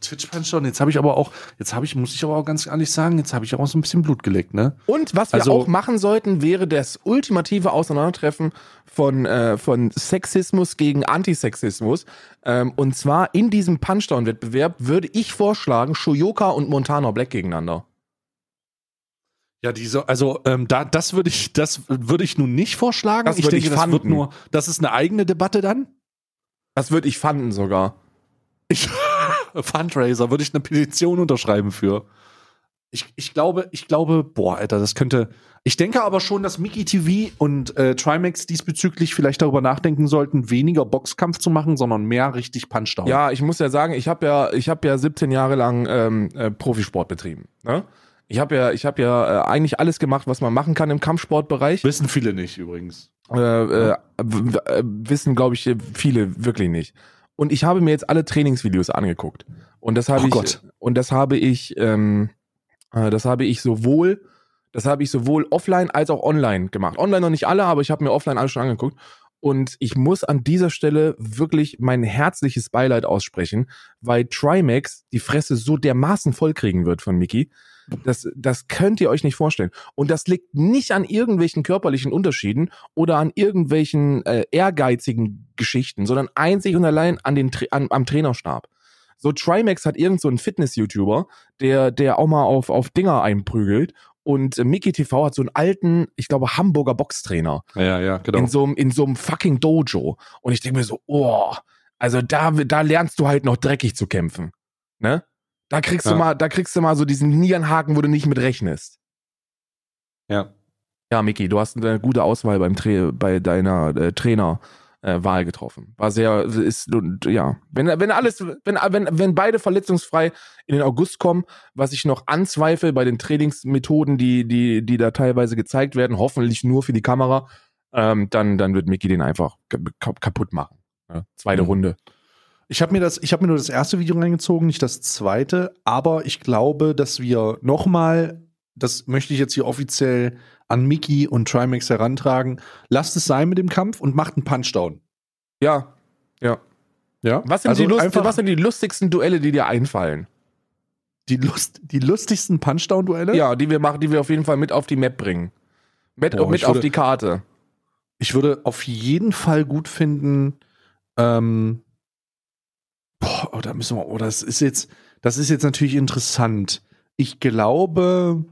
Twitch Punchdown. Jetzt habe ich aber auch, jetzt habe ich, muss ich aber auch ganz ehrlich sagen, jetzt habe ich auch so ein bisschen Blut geleckt, ne? Und was wir Also- auch machen sollten, wäre das ultimative Auseinandertreffen von, äh, von Sexismus gegen Antisexismus. Ähm, und zwar in diesem Punchdown-Wettbewerb würde ich vorschlagen, Shoyoka und Montana Black gegeneinander. Ja, diese, also ähm, da, das würde ich, das würde ich nun nicht vorschlagen. Das ich würde denke, ich das wird fanden. nur, das ist eine eigene Debatte dann. Das würde ich fanden sogar. Ich, Fundraiser würde ich eine Petition unterschreiben für. Ich, ich glaube, ich glaube, boah, Alter, das könnte. Ich denke aber schon, dass Mickey TV und äh, Trimax diesbezüglich vielleicht darüber nachdenken sollten, weniger Boxkampf zu machen, sondern mehr richtig Punchdown. Ja, ich muss ja sagen, ich habe ja, ich habe ja 17 Jahre lang ähm, äh, Profisport betrieben. Ne? Ich habe ja, ich habe ja äh, eigentlich alles gemacht, was man machen kann im Kampfsportbereich. Wissen viele nicht übrigens. äh, äh, wissen, glaube ich, viele wirklich nicht. Und ich habe mir jetzt alle Trainingsvideos angeguckt. Und das habe Oh ich, Gott. und das habe ich, ähm, äh, das habe ich sowohl, das habe ich sowohl offline als auch online gemacht. Online noch nicht alle, aber ich habe mir offline alles schon angeguckt. Und ich muss an dieser Stelle wirklich mein herzliches Beileid aussprechen, weil Trimax die Fresse so dermaßen vollkriegen wird von Mickey. Das, das könnt ihr euch nicht vorstellen. Und das liegt nicht an irgendwelchen körperlichen Unterschieden oder an irgendwelchen äh, ehrgeizigen Geschichten, sondern einzig und allein an den, an, am Trainerstab. So Trimax hat irgend so einen Fitness-YouTuber, der, der auch mal auf, auf Dinger einprügelt. Und äh, Mickey TV hat so einen alten, ich glaube, Hamburger Boxtrainer Ja, ja, genau. in so einem in so einem fucking Dojo. Und ich denke mir so, oh, also da, da lernst du halt noch dreckig zu kämpfen. Ne? Da kriegst du Ja. mal, da kriegst du mal so diesen Nierenhaken, wo du nicht mit rechnest. ja. Ja, Miki, du hast eine gute Auswahl beim Tra bei deiner äh, Trainerwahl äh, getroffen. War sehr, ist, ja. Wenn, wenn alles, wenn, wenn, wenn beide verletzungsfrei in den August kommen, was ich noch anzweifle bei den Trainingsmethoden, die, die, die da teilweise gezeigt werden, hoffentlich nur für die Kamera, ähm, dann, dann wird Miki den einfach ka- kaputt machen. Ja, zweite Mhm. Runde. Ich habe mir das, ich habe mir nur das erste Video reingezogen, nicht das zweite, aber ich glaube, dass wir noch mal das möchte ich jetzt hier offiziell an Mickey und Trimax herantragen. Lasst es sein mit dem Kampf und macht einen Punchdown. Ja. Ja. Ja? Was sind, Also die, Lust, was sind die lustigsten Duelle, die dir einfallen? die, Lust, die lustigsten Punchdown-Duelle? Ja, die wir machen, die wir auf jeden Fall mit auf die Map bringen. Mit, Boah, mit ich auf würde- die Karte. Ich würde auf jeden Fall gut finden, ähm, boah, oh, da müssen wir, oh, das ist jetzt, das ist jetzt natürlich interessant. Ich glaube,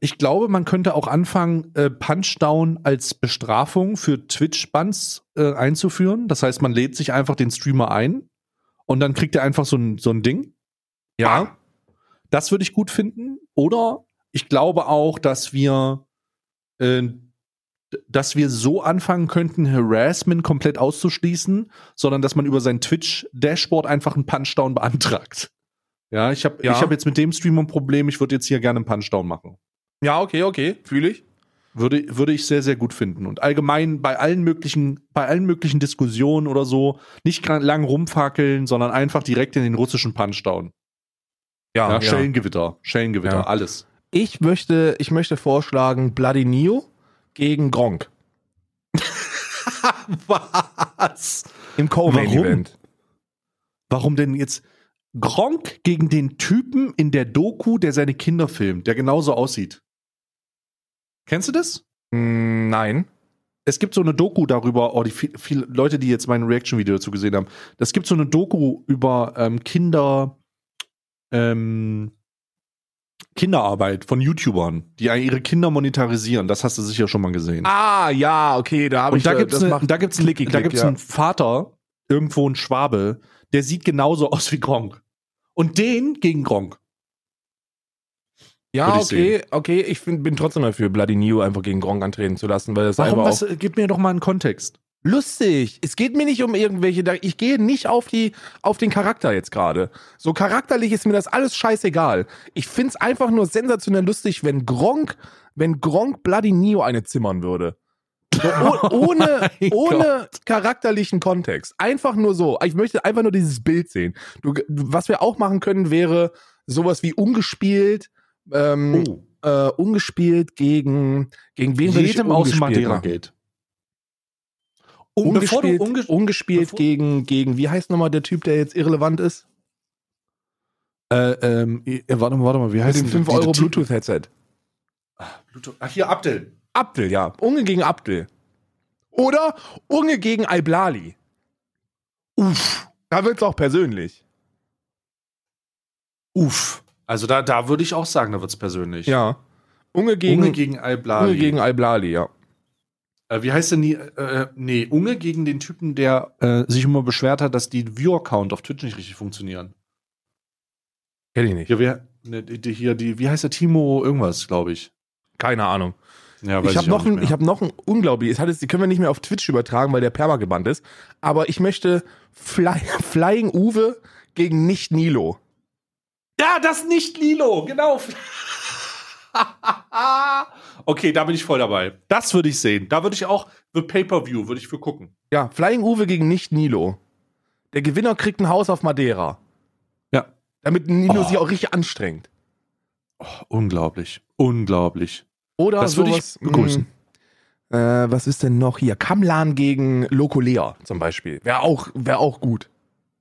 ich glaube, man könnte auch anfangen, äh, Punchdown als Bestrafung für Twitch-Bans äh, einzuführen. Das heißt, man lädt sich einfach den Streamer ein und dann kriegt er einfach so ein, so ein Ding. Ja. Das würde ich gut finden. Oder ich glaube auch, dass wir, äh, dass wir so anfangen könnten, Harassment komplett auszuschließen, sondern dass man über sein Twitch-Dashboard einfach einen Punchdown beantragt. Ja, ich habe Ja. ich hab jetzt mit dem Streamer ein Problem, ich würde jetzt hier gerne einen Punchdown machen. Ja, okay, okay. Fühle ich. Würde, würde ich sehr, sehr gut finden. Und allgemein bei allen möglichen, bei allen möglichen Diskussionen oder so, nicht lang rumfackeln, sondern einfach direkt in den russischen Punchdown. Ja, Ja, ja. Schellengewitter, Schellengewitter, Ja. alles. Ich möchte, ich möchte vorschlagen Bloody Neo gegen Gronk Was? im Co-Main-Event. Warum denn jetzt Gronk gegen den Typen in der Doku, der seine Kinder filmt, der genauso aussieht? Kennst du das? Mm, nein. Es gibt so eine Doku darüber, oh, die viel, viele Leute, die jetzt mein Reaction-Video dazu gesehen haben, es gibt so eine Doku über ähm, Kinder, ähm, Kinderarbeit von YouTubern, die ihre Kinder monetarisieren. Das hast du sicher schon mal gesehen. Ah, ja, okay, da habe ich da äh, gibt's das macht da gibt's, Klicky da Klick, gibt's ja. einen Vater, irgendwo ein Schwabe, der sieht genauso aus wie Gronk. Und den gegen Gronk. Ja, Würde ich okay, okay. Ich find, bin trotzdem dafür, Bloody Neo einfach gegen Gronk antreten zu lassen, weil das Warum? einfach Was, gib mir doch mal einen Kontext. Lustig. Es geht mir nicht um irgendwelche, da- ich gehe nicht auf die, auf den Charakter jetzt gerade. So charakterlich ist mir das alles scheißegal. Ich find's einfach nur sensationell lustig, wenn Gronk, wenn Gronk Bloody Neo eine zimmern würde. So, oh, ohne, mein ohne charakterlichen Kontext. Einfach nur so. Ich möchte einfach nur dieses Bild sehen. Du, was wir auch machen können, wäre sowas wie ungespielt, ähm, Oh. äh, ungespielt gegen, gegen wen will ich Jedem aus dem ungespielt Madeira geht. Um, bevor du Ungespielt, unge ungespielt gegen, gegen, wie heißt nochmal der Typ, der jetzt irrelevant ist? äh, ähm, äh, warte mal, warte mal, wie heißt denn 5 diese Euro Bluetooth-Headset. Bluetooth? Ach, hier, Abdel. Abdel, ja. Unge gegen Abdel. Oder Unge gegen Alblali. Uff. Da wird's auch persönlich. Uff. Also da, da würde ich auch sagen, da wird's persönlich. Ja. Unge gegen, Unge Unge gegen Alblali. gegen Alblali, ja. Äh, wie heißt denn die? Äh, nee, Unge gegen den Typen, der äh, sich immer beschwert hat, dass die Viewer-Count auf Twitch nicht richtig funktionieren. Kenn ich nicht. Ja, wer, ne, die, hier, die, wie heißt der Timo irgendwas, glaube ich. Keine Ahnung. Ja, ich habe noch, ein, ich hab noch ein unglaubliches, hat es, die können wir nicht mehr auf Twitch übertragen, weil der Perma gebannt ist. Aber ich möchte Fly, Flying Uwe gegen Nicht Nilo. Ja, das nicht Lilo, genau. okay, da bin ich voll dabei. Das würde ich sehen. Da würde ich auch für Pay-Per-View würde ich für gucken. Ja, Flying Uwe gegen Nicht Nilo. Der Gewinner kriegt ein Haus auf Madeira. Ja. Damit Nilo Oh. sich auch richtig anstrengt. Oh, unglaublich. Unglaublich. Oder Das würde ich begrüßen. mh, Äh, was ist denn noch hier? Kamlan gegen Lokolea zum Beispiel. Wäre auch, wär auch gut.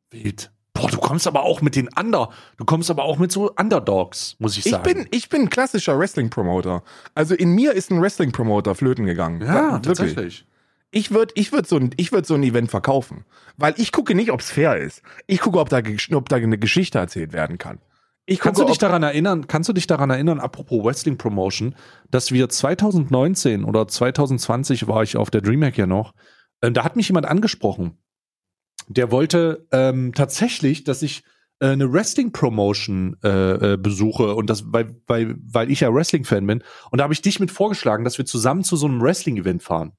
Wild. Boah, du kommst aber auch mit den Under. Du kommst aber auch mit so Underdogs, muss ich Ich sagen. bin, ich bin ein klassischer Wrestling-Promoter. Also in mir ist ein Wrestling-Promoter flöten gegangen. ja, Wirklich. tatsächlich. Ich würde ich würd so, ein- ich würd so ein Event verkaufen. Weil ich gucke nicht, ob es fair ist. Ich gucke, ob da, ob da eine Geschichte erzählt werden kann. Ich Kannst gucke, du dich daran erinnern, kannst du dich daran erinnern, apropos Wrestling Promotion, dass wir 2019 oder 2020 war ich auf der Dreamhack ja noch, äh, da hat mich jemand angesprochen. Der wollte ähm, tatsächlich, dass ich äh, eine Wrestling Promotion äh, äh, besuche und das, weil, weil, weil ich ja Wrestling-Fan bin. Und da habe ich dich mit vorgeschlagen, dass wir zusammen zu so einem Wrestling-Event fahren.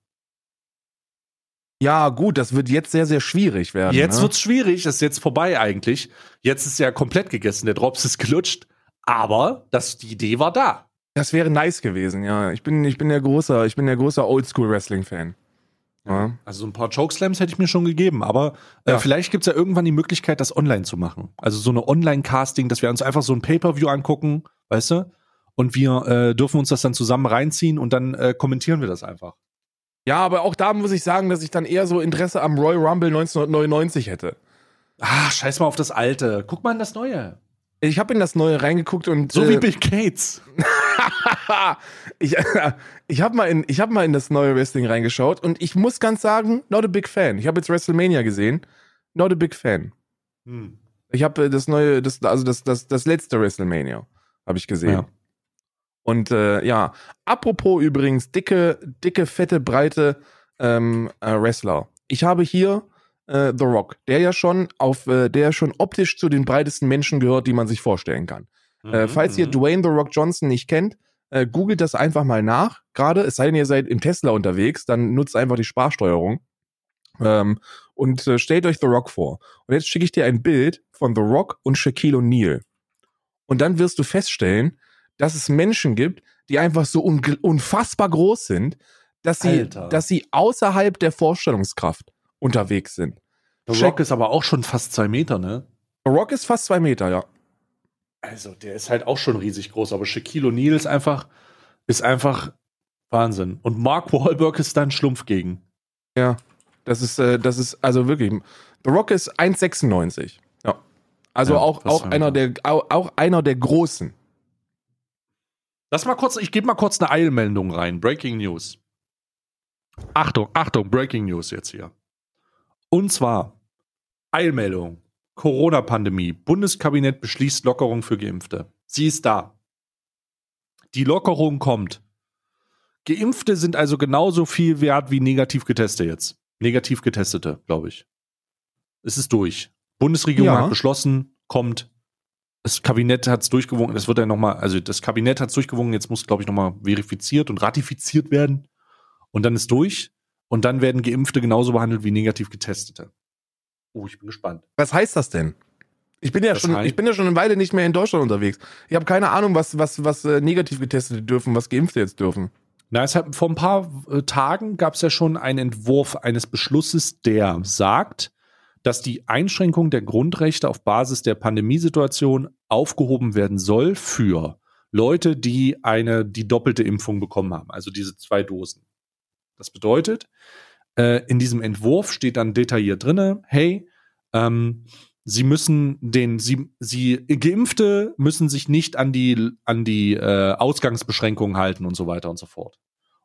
ja gut, das wird jetzt sehr, sehr schwierig werden. Jetzt ne? wird's schwierig, das ist jetzt vorbei eigentlich. Jetzt ist ja komplett gegessen, der Drops ist gelutscht. Aber das, die Idee war da. Das wäre nice gewesen, ja. Ich bin, ich bin der großer, ich bin der großer Oldschool-Wrestling-Fan. Ja. Also so ein paar Chokeslams hätte ich mir schon gegeben, aber äh, Ja. vielleicht gibt's ja irgendwann die Möglichkeit, das online zu machen. Also so eine Online-Casting, dass wir uns einfach so ein Pay-Per-View angucken, weißt du? Und wir äh, dürfen uns das dann zusammen reinziehen und dann äh, kommentieren wir das einfach. ja, aber auch da muss ich sagen, dass ich dann eher so Interesse am Royal Rumble 1999 hätte. Ah, scheiß mal auf das Alte. Guck mal in das Neue. Ich habe in das Neue reingeguckt und So äh, wie Bill Gates. ich, ich habe mal in ich habe mal in das neue Wrestling reingeschaut und ich muss ganz sagen, not a big fan. Ich habe jetzt WrestleMania gesehen, not a big fan. Hm. Ich habe das neue, das also das das das letzte WrestleMania habe ich gesehen. Ja. Und äh, ja, apropos übrigens dicke dicke fette breite ähm, äh, Wrestler. Ich habe hier äh, The Rock, der ja schon auf äh, der schon optisch zu den breitesten Menschen gehört, die man sich vorstellen kann. Äh, falls ihr Mhm. Dwayne The Rock Johnson nicht kennt, äh, googelt das einfach mal nach. Gerade, es sei denn, ihr seid im Tesla unterwegs, dann nutzt einfach die Sprachsteuerung. Ähm, und äh, stellt euch The Rock vor. Und jetzt schicke ich dir ein Bild von The Rock und Shaquille O'Neal. Und dann wirst du feststellen, dass es Menschen gibt, die einfach so ungl- unfassbar groß sind, dass sie, Alter. dass sie außerhalb der Vorstellungskraft unterwegs sind. The Rock ist aber auch schon fast zwei Meter, ne? The Rock ist fast zwei Meter, ja. Also, der ist halt auch schon riesig groß, aber Shaquille O'Neal ist einfach, ist einfach Wahnsinn. Und Mark Wahlberg ist dann Schlumpf gegen. Ja, das ist, äh, das ist, also wirklich, The Rock ist 1,96. Ja. Also Ja, auch, auch einer der, auch, auch einer der Großen. Lass mal kurz, ich gebe mal kurz eine Eilmeldung rein. Breaking News. Achtung, Achtung, Breaking News jetzt hier. Und zwar Eilmeldung. Corona-Pandemie. Bundeskabinett beschließt Lockerung für Geimpfte. Sie ist da. Die Lockerung kommt. Geimpfte sind also genauso viel wert wie negativ Getestete jetzt. Negativ Getestete, glaube ich. Es ist durch. Bundesregierung Ja. hat beschlossen, kommt. Das Kabinett hat es durchgewunken. Das wird dann nochmal, also das Kabinett hat es durchgewunken. Jetzt muss, glaube ich, nochmal verifiziert und ratifiziert werden. Und dann ist durch. Und dann werden Geimpfte genauso behandelt wie negativ Getestete. Oh, ich bin gespannt. Was heißt das denn? Ich bin ja Das schon, heißt- ich bin ja schon eine Weile nicht mehr in Deutschland unterwegs. Ich habe keine Ahnung, was, was, was äh, negativ getestete dürfen, was Geimpfte jetzt dürfen. Na, es hat, vor ein paar äh, Tagen gab es ja schon einen Entwurf eines Beschlusses, der sagt, dass die Einschränkung der Grundrechte auf Basis der Pandemiesituation aufgehoben werden soll für Leute, die eine die doppelte Impfung bekommen haben, also diese zwei Dosen. Das bedeutet, äh, in diesem Entwurf steht dann detailliert drinne, hey, ähm, Sie müssen den, sie, sie, Geimpfte müssen sich nicht an die, an die äh, Ausgangsbeschränkungen halten und so weiter und so fort.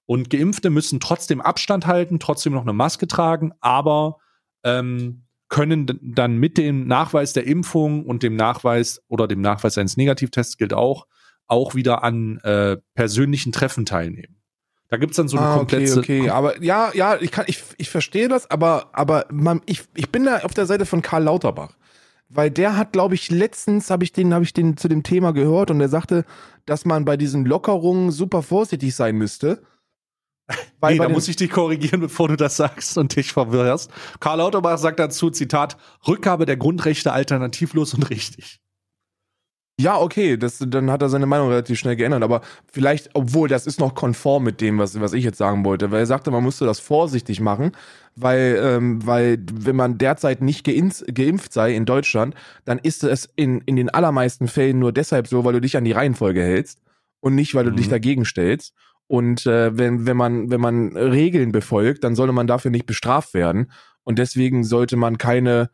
Und Geimpfte müssen trotzdem Abstand halten, trotzdem noch eine Maske tragen, aber ähm, können dann mit dem Nachweis der Impfung und dem Nachweis oder dem Nachweis eines Negativtests gilt auch, auch wieder an äh, persönlichen Treffen teilnehmen. Da gibt's dann so eine Ah, okay, komplette. okay. Aber ja, ja, ich kann, ich, ich verstehe das, aber, aber man, ich, ich bin da auf der Seite von Karl Lauterbach. Weil der hat, glaube ich, letztens habe ich den, habe ich den zu dem Thema gehört und er sagte, dass man bei diesen Lockerungen super vorsichtig sein müsste. Weil Nee, da muss ich dich korrigieren, bevor du das sagst und dich verwirrst. Karl Lauterbach sagt dazu, Zitat, Rückgabe der Grundrechte alternativlos und richtig. Ja, okay, das, dann hat er seine Meinung relativ schnell geändert, aber vielleicht, obwohl das ist noch konform mit dem, was, was ich jetzt sagen wollte, weil er sagte, man müsste das vorsichtig machen, weil, ähm, weil wenn man derzeit nicht geimpft, geimpft sei in Deutschland, dann ist es in, in den allermeisten Fällen nur deshalb so, weil du dich an die Reihenfolge hältst und nicht, weil du Mhm. dich dagegen stellst. Und äh, wenn, wenn, man, wenn man Regeln befolgt, dann sollte man dafür nicht bestraft werden. Und deswegen sollte man keine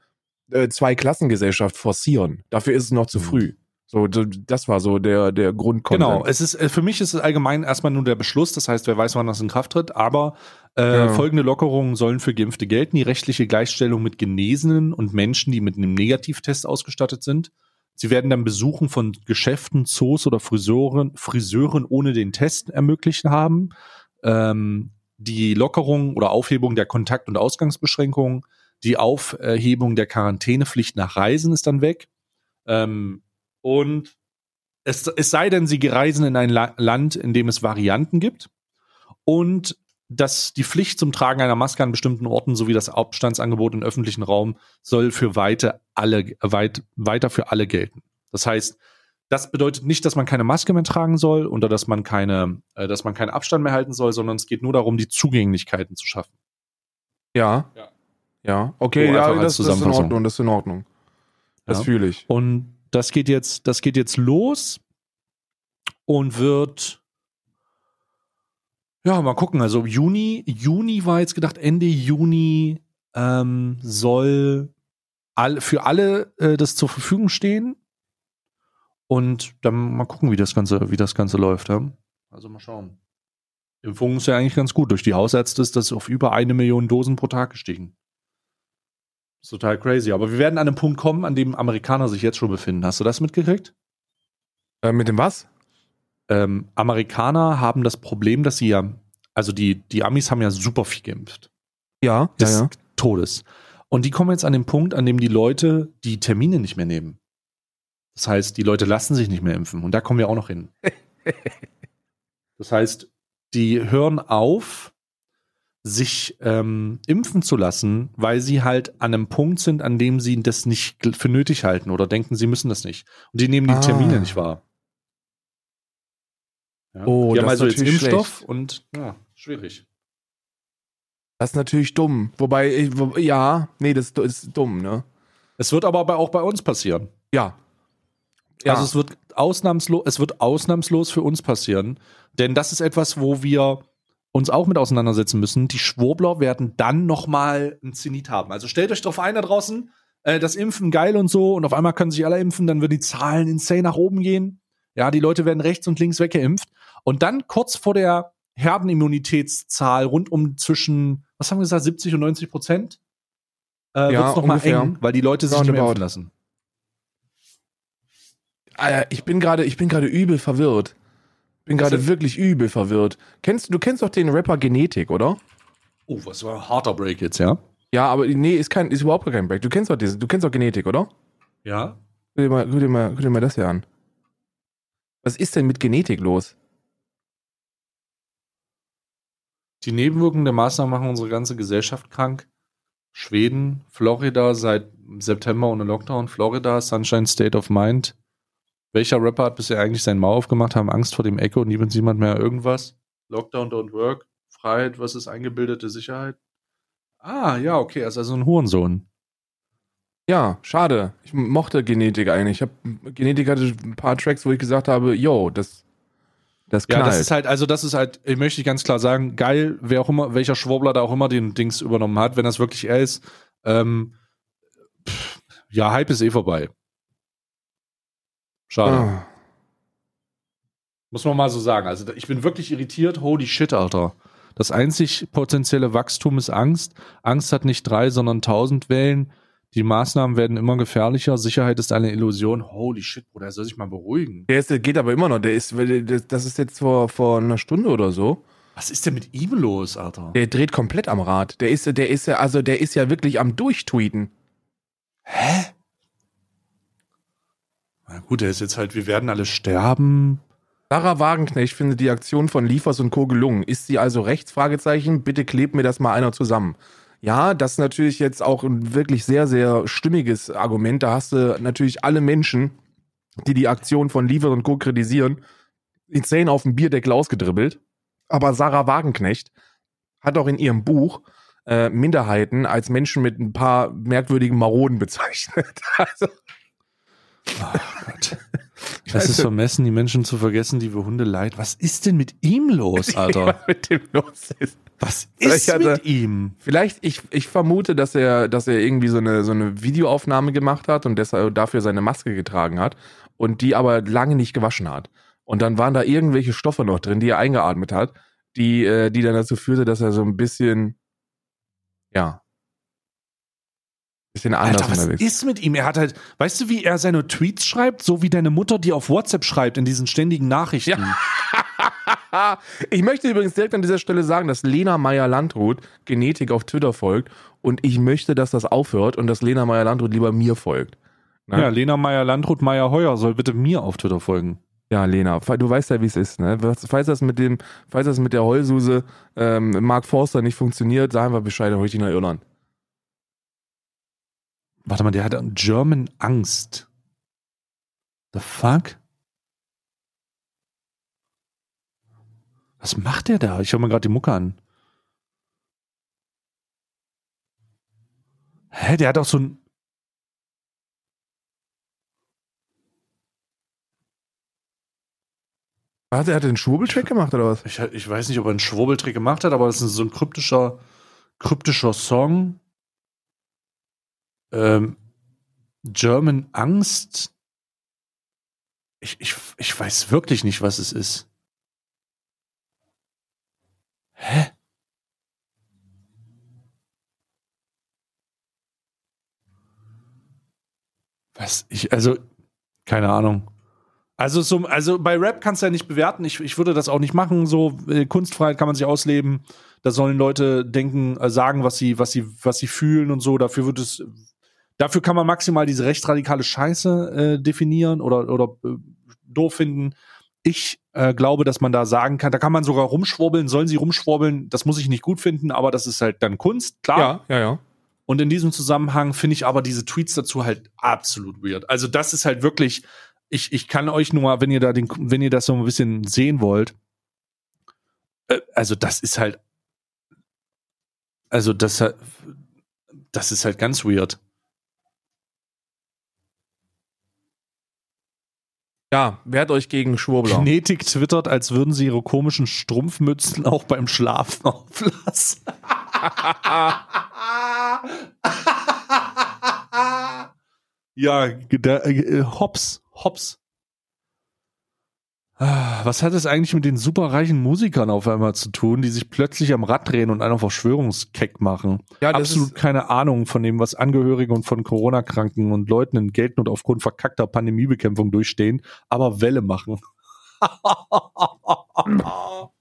äh, Zweiklassengesellschaft forcieren. Dafür ist es noch zu Mhm. früh. So, das war so der, der Grundkonsens. Genau, es ist, äh, für mich ist es allgemein erstmal nur der Beschluss, das heißt, wer weiß, wann das in Kraft tritt, aber äh, Ja. folgende Lockerungen sollen für Geimpfte gelten. Die rechtliche Gleichstellung mit Genesenen und Menschen, die mit einem Negativtest ausgestattet sind. Sie werden dann Besuchen von Geschäften, Zoos oder Friseuren, Friseuren ohne den Test ermöglichen haben. Ähm, die Lockerung oder Aufhebung der Kontakt- und Ausgangsbeschränkungen, die Aufhebung der Quarantänepflicht nach Reisen ist dann weg. Ähm, und es, es sei denn, sie reisen in ein La Land, in dem es Varianten gibt. Und dass die Pflicht zum Tragen einer Maske an bestimmten Orten sowie das Abstandsangebot im öffentlichen Raum soll für weite alle, weit, weiter für alle gelten. Das heißt, das bedeutet nicht, dass man keine Maske mehr tragen soll oder dass man keine, äh, dass man keinen Abstand mehr halten soll, sondern es geht nur darum, die Zugänglichkeiten zu schaffen. Ja. Ja. Ja. Okay, So, ja, das, das ist in. Ordnung, das ist in Ordnung. Das Ja. fühle ich. Und das geht jetzt, das geht jetzt los und wird ja mal gucken. Also Juni, Juni war jetzt gedacht, Ende Juni ähm, soll all, für alle äh, das zur Verfügung stehen. Und dann mal gucken, wie das Ganze, wie das Ganze läuft. Ja? Also mal schauen. Impfung ist ja eigentlich ganz gut. Durch die Hausärzte ist das auf über eine Million Dosen pro Tag gestiegen. Ist total crazy. Aber wir werden an einem Punkt kommen, an dem Amerikaner sich jetzt schon befinden. Hast du das mitgekriegt? Äh, mit dem was? Ähm, Amerikaner haben das Problem, dass sie ja, also die, die Amis haben ja super viel geimpft. Ja, Des ja, ja. Todes. Und die kommen jetzt an den Punkt, an dem die Leute die Termine nicht mehr nehmen. Das heißt, die Leute lassen sich nicht mehr impfen. Und da kommen wir auch noch hin. Das heißt, die hören auf, sich ähm, impfen zu lassen, weil sie halt an einem Punkt sind, an dem sie das nicht für nötig halten oder denken, sie müssen das nicht. Und die nehmen die Ah. Termine nicht wahr. Ja. Oh, die haben das ist also jetzt Impfstoff schlecht. und ja, schwierig. Das ist natürlich dumm. Wobei, ja, nee, das ist dumm, ne? Es wird aber auch bei uns passieren. Ja. Ja. Also es wird ausnahmslos, es wird ausnahmslos für uns passieren, denn das ist etwas, wo wir uns auch mit auseinandersetzen müssen. Die Schwurbler werden dann noch mal ein Zenit haben. Also stellt euch drauf ein da draußen, äh, das Impfen geil und so und auf einmal können sich alle impfen, dann würden die Zahlen insane nach oben gehen. Ja, die Leute werden rechts und links weggeimpft und dann kurz vor der Herdenimmunitätszahl rund um zwischen, was haben wir gesagt, 70 und 90 Prozent, äh, Ja, wird es noch mal ungefähr. eng, weil die Leute sich nicht mehr impfen lassen. Alter, ich bin gerade, ich bin gerade übel verwirrt. Bin gerade wirklich übel verwirrt. Kennst du kennst doch den Rapper Genetik, oder? Oh, was war ein harter Break jetzt, ja? Ja, aber nee, ist kein, ist überhaupt kein Break. Du kennst doch diesen, du kennst doch Genetik, oder? Ja. Guck dir mal, guck dir mal, guck dir mal das hier an. Was ist denn mit Genetik los? Die Nebenwirkungen der Maßnahmen machen unsere ganze Gesellschaft krank. Schweden, Florida seit September ohne Lockdown, Florida, Sunshine State of Mind. Welcher Rapper hat bisher eigentlich seinen Maul aufgemacht, haben Angst vor dem Echo und niemand niemand mehr irgendwas? Lockdown don't work. Freiheit versus eingebildete Sicherheit. Ah, ja, okay, er ist also ein Hurensohn. Ja, schade. Ich mochte Genetik eigentlich. Ich hab, Genetik hatte ein paar Tracks, wo ich gesagt habe, yo, das, das Ja, knallt. das ist halt, also das ist halt, ich möchte ganz klar sagen, geil, wer auch immer, welcher Schwurbler da auch immer den Dings übernommen hat, wenn das wirklich er ist. Ähm, pff, ja, Hype ist eh vorbei. Schade. Ah. Muss man mal so sagen. Also ich bin wirklich irritiert. Holy shit, Alter. Das einzig potenzielle Wachstum ist Angst. Angst hat nicht drei, sondern tausend Wellen. Die Maßnahmen werden immer gefährlicher. Sicherheit ist eine Illusion. Holy shit, Bruder, er soll sich mal beruhigen. Der ist, der geht aber immer noch. Der ist, das ist jetzt vor, vor einer Stunde oder so. Was ist denn mit ihm los, Alter? Der dreht komplett am Rad. Der ist, der ist ja, also der ist ja wirklich am Durchtweeten. Hä? Na gut, er ist jetzt halt, wir werden alle sterben. Sarah Wagenknecht findet die Aktion von Liefers und Co. gelungen. Ist sie also rechts? Fragezeichen. Bitte klebt mir das mal einer zusammen. Ja, das ist natürlich jetzt auch ein wirklich sehr, sehr stimmiges Argument. Da hast du natürlich alle Menschen, die die Aktion von Liefers und Co. kritisieren, insane auf dem Bierdeckel ausgedribbelt. Aber Sarah Wagenknecht hat auch in ihrem Buch äh, Minderheiten als Menschen mit ein paar merkwürdigen Maroden bezeichnet. Also, Oh Gott. Es ist vermessen, die Menschen zu vergessen, die wir Hunde leid. Was ist denn mit ihm los, Alter? was mit dem los ist. Was ist hat er- mit ihm? Vielleicht, ich, ich vermute, dass er, dass er irgendwie so eine, so eine Videoaufnahme gemacht hat und deshalb dafür seine Maske getragen hat und die aber lange nicht gewaschen hat. Und dann waren da irgendwelche Stoffe noch drin, die er eingeatmet hat, die, äh, die dann dazu führte, dass er so ein bisschen, ja, bisschen anders Alter, was unterwegs ist mit ihm? Er hat halt, weißt du, wie er seine Tweets schreibt? So wie deine Mutter, die auf WhatsApp schreibt in diesen ständigen Nachrichten. Ich möchte übrigens direkt an dieser Stelle sagen, dass Lena Meyer-Landrut Genetik auf Twitter folgt und ich möchte, dass das aufhört und dass Lena Meyer-Landrut lieber mir folgt. Ne? Ja, Lena Meyer-Landrut Meyer-Heuer soll bitte mir auf Twitter folgen. Ja, Lena, du weißt ja, wie es ist, ne? Falls das mit dem, falls das mit der Heulsuse ähm, Mark Forster nicht funktioniert, sagen wir Bescheid, dann hol ich dich nach Irland. Warte mal, der hat German Angst. The fuck? Was macht der da? Ich höre mir gerade die Mucke an. Hä, der hat auch so ein. Hat er den Schwurbeltrack gemacht oder was? Ich, ich weiß nicht, ob er einen Schwurbeltrick gemacht hat, aber das ist so ein kryptischer, kryptischer Song. Ähm, German Angst. Ich, ich, ich weiß wirklich nicht, was es ist. Hä? Was? Ich, also, keine Ahnung. Also, so, also bei Rap kannst du ja nicht bewerten. Ich, ich würde das auch nicht machen. So äh, Kunstfreiheit kann man sich ausleben. Da sollen Leute denken, äh, sagen, was sie, was sie, was sie fühlen und so. Dafür wird es, dafür kann man maximal diese rechtsradikale Scheiße äh, definieren oder oder äh, doof finden. Ich äh, glaube, dass man da sagen kann, da kann man sogar rumschwurbeln. Sollen sie rumschwurbeln? Das muss ich nicht gut finden, aber das ist halt dann Kunst, klar. Ja, ja, ja. Und in diesem Zusammenhang finde ich aber diese Tweets dazu halt absolut weird. Also das ist halt wirklich, ich, ich kann euch nur mal, wenn ihr da den, wenn ihr das so ein bisschen sehen wollt, äh, also das ist halt, also das, das ist halt ganz weird. Ja, wehrt euch gegen Schwurbler. Kinetik twittert, als würden sie ihre komischen Strumpfmützen auch beim Schlafen auflassen. ja, der, äh, Hops, Hops. Ah, Was hat es eigentlich mit den superreichen Musikern auf einmal zu tun, die sich plötzlich am Rad drehen und einen Verschwörungskeck machen? Ja, Absolut ist- keine Ahnung von dem, was Angehörige und von Corona-Kranken und Leuten in Geldnot aufgrund verkackter Pandemiebekämpfung durchstehen, aber Welle machen.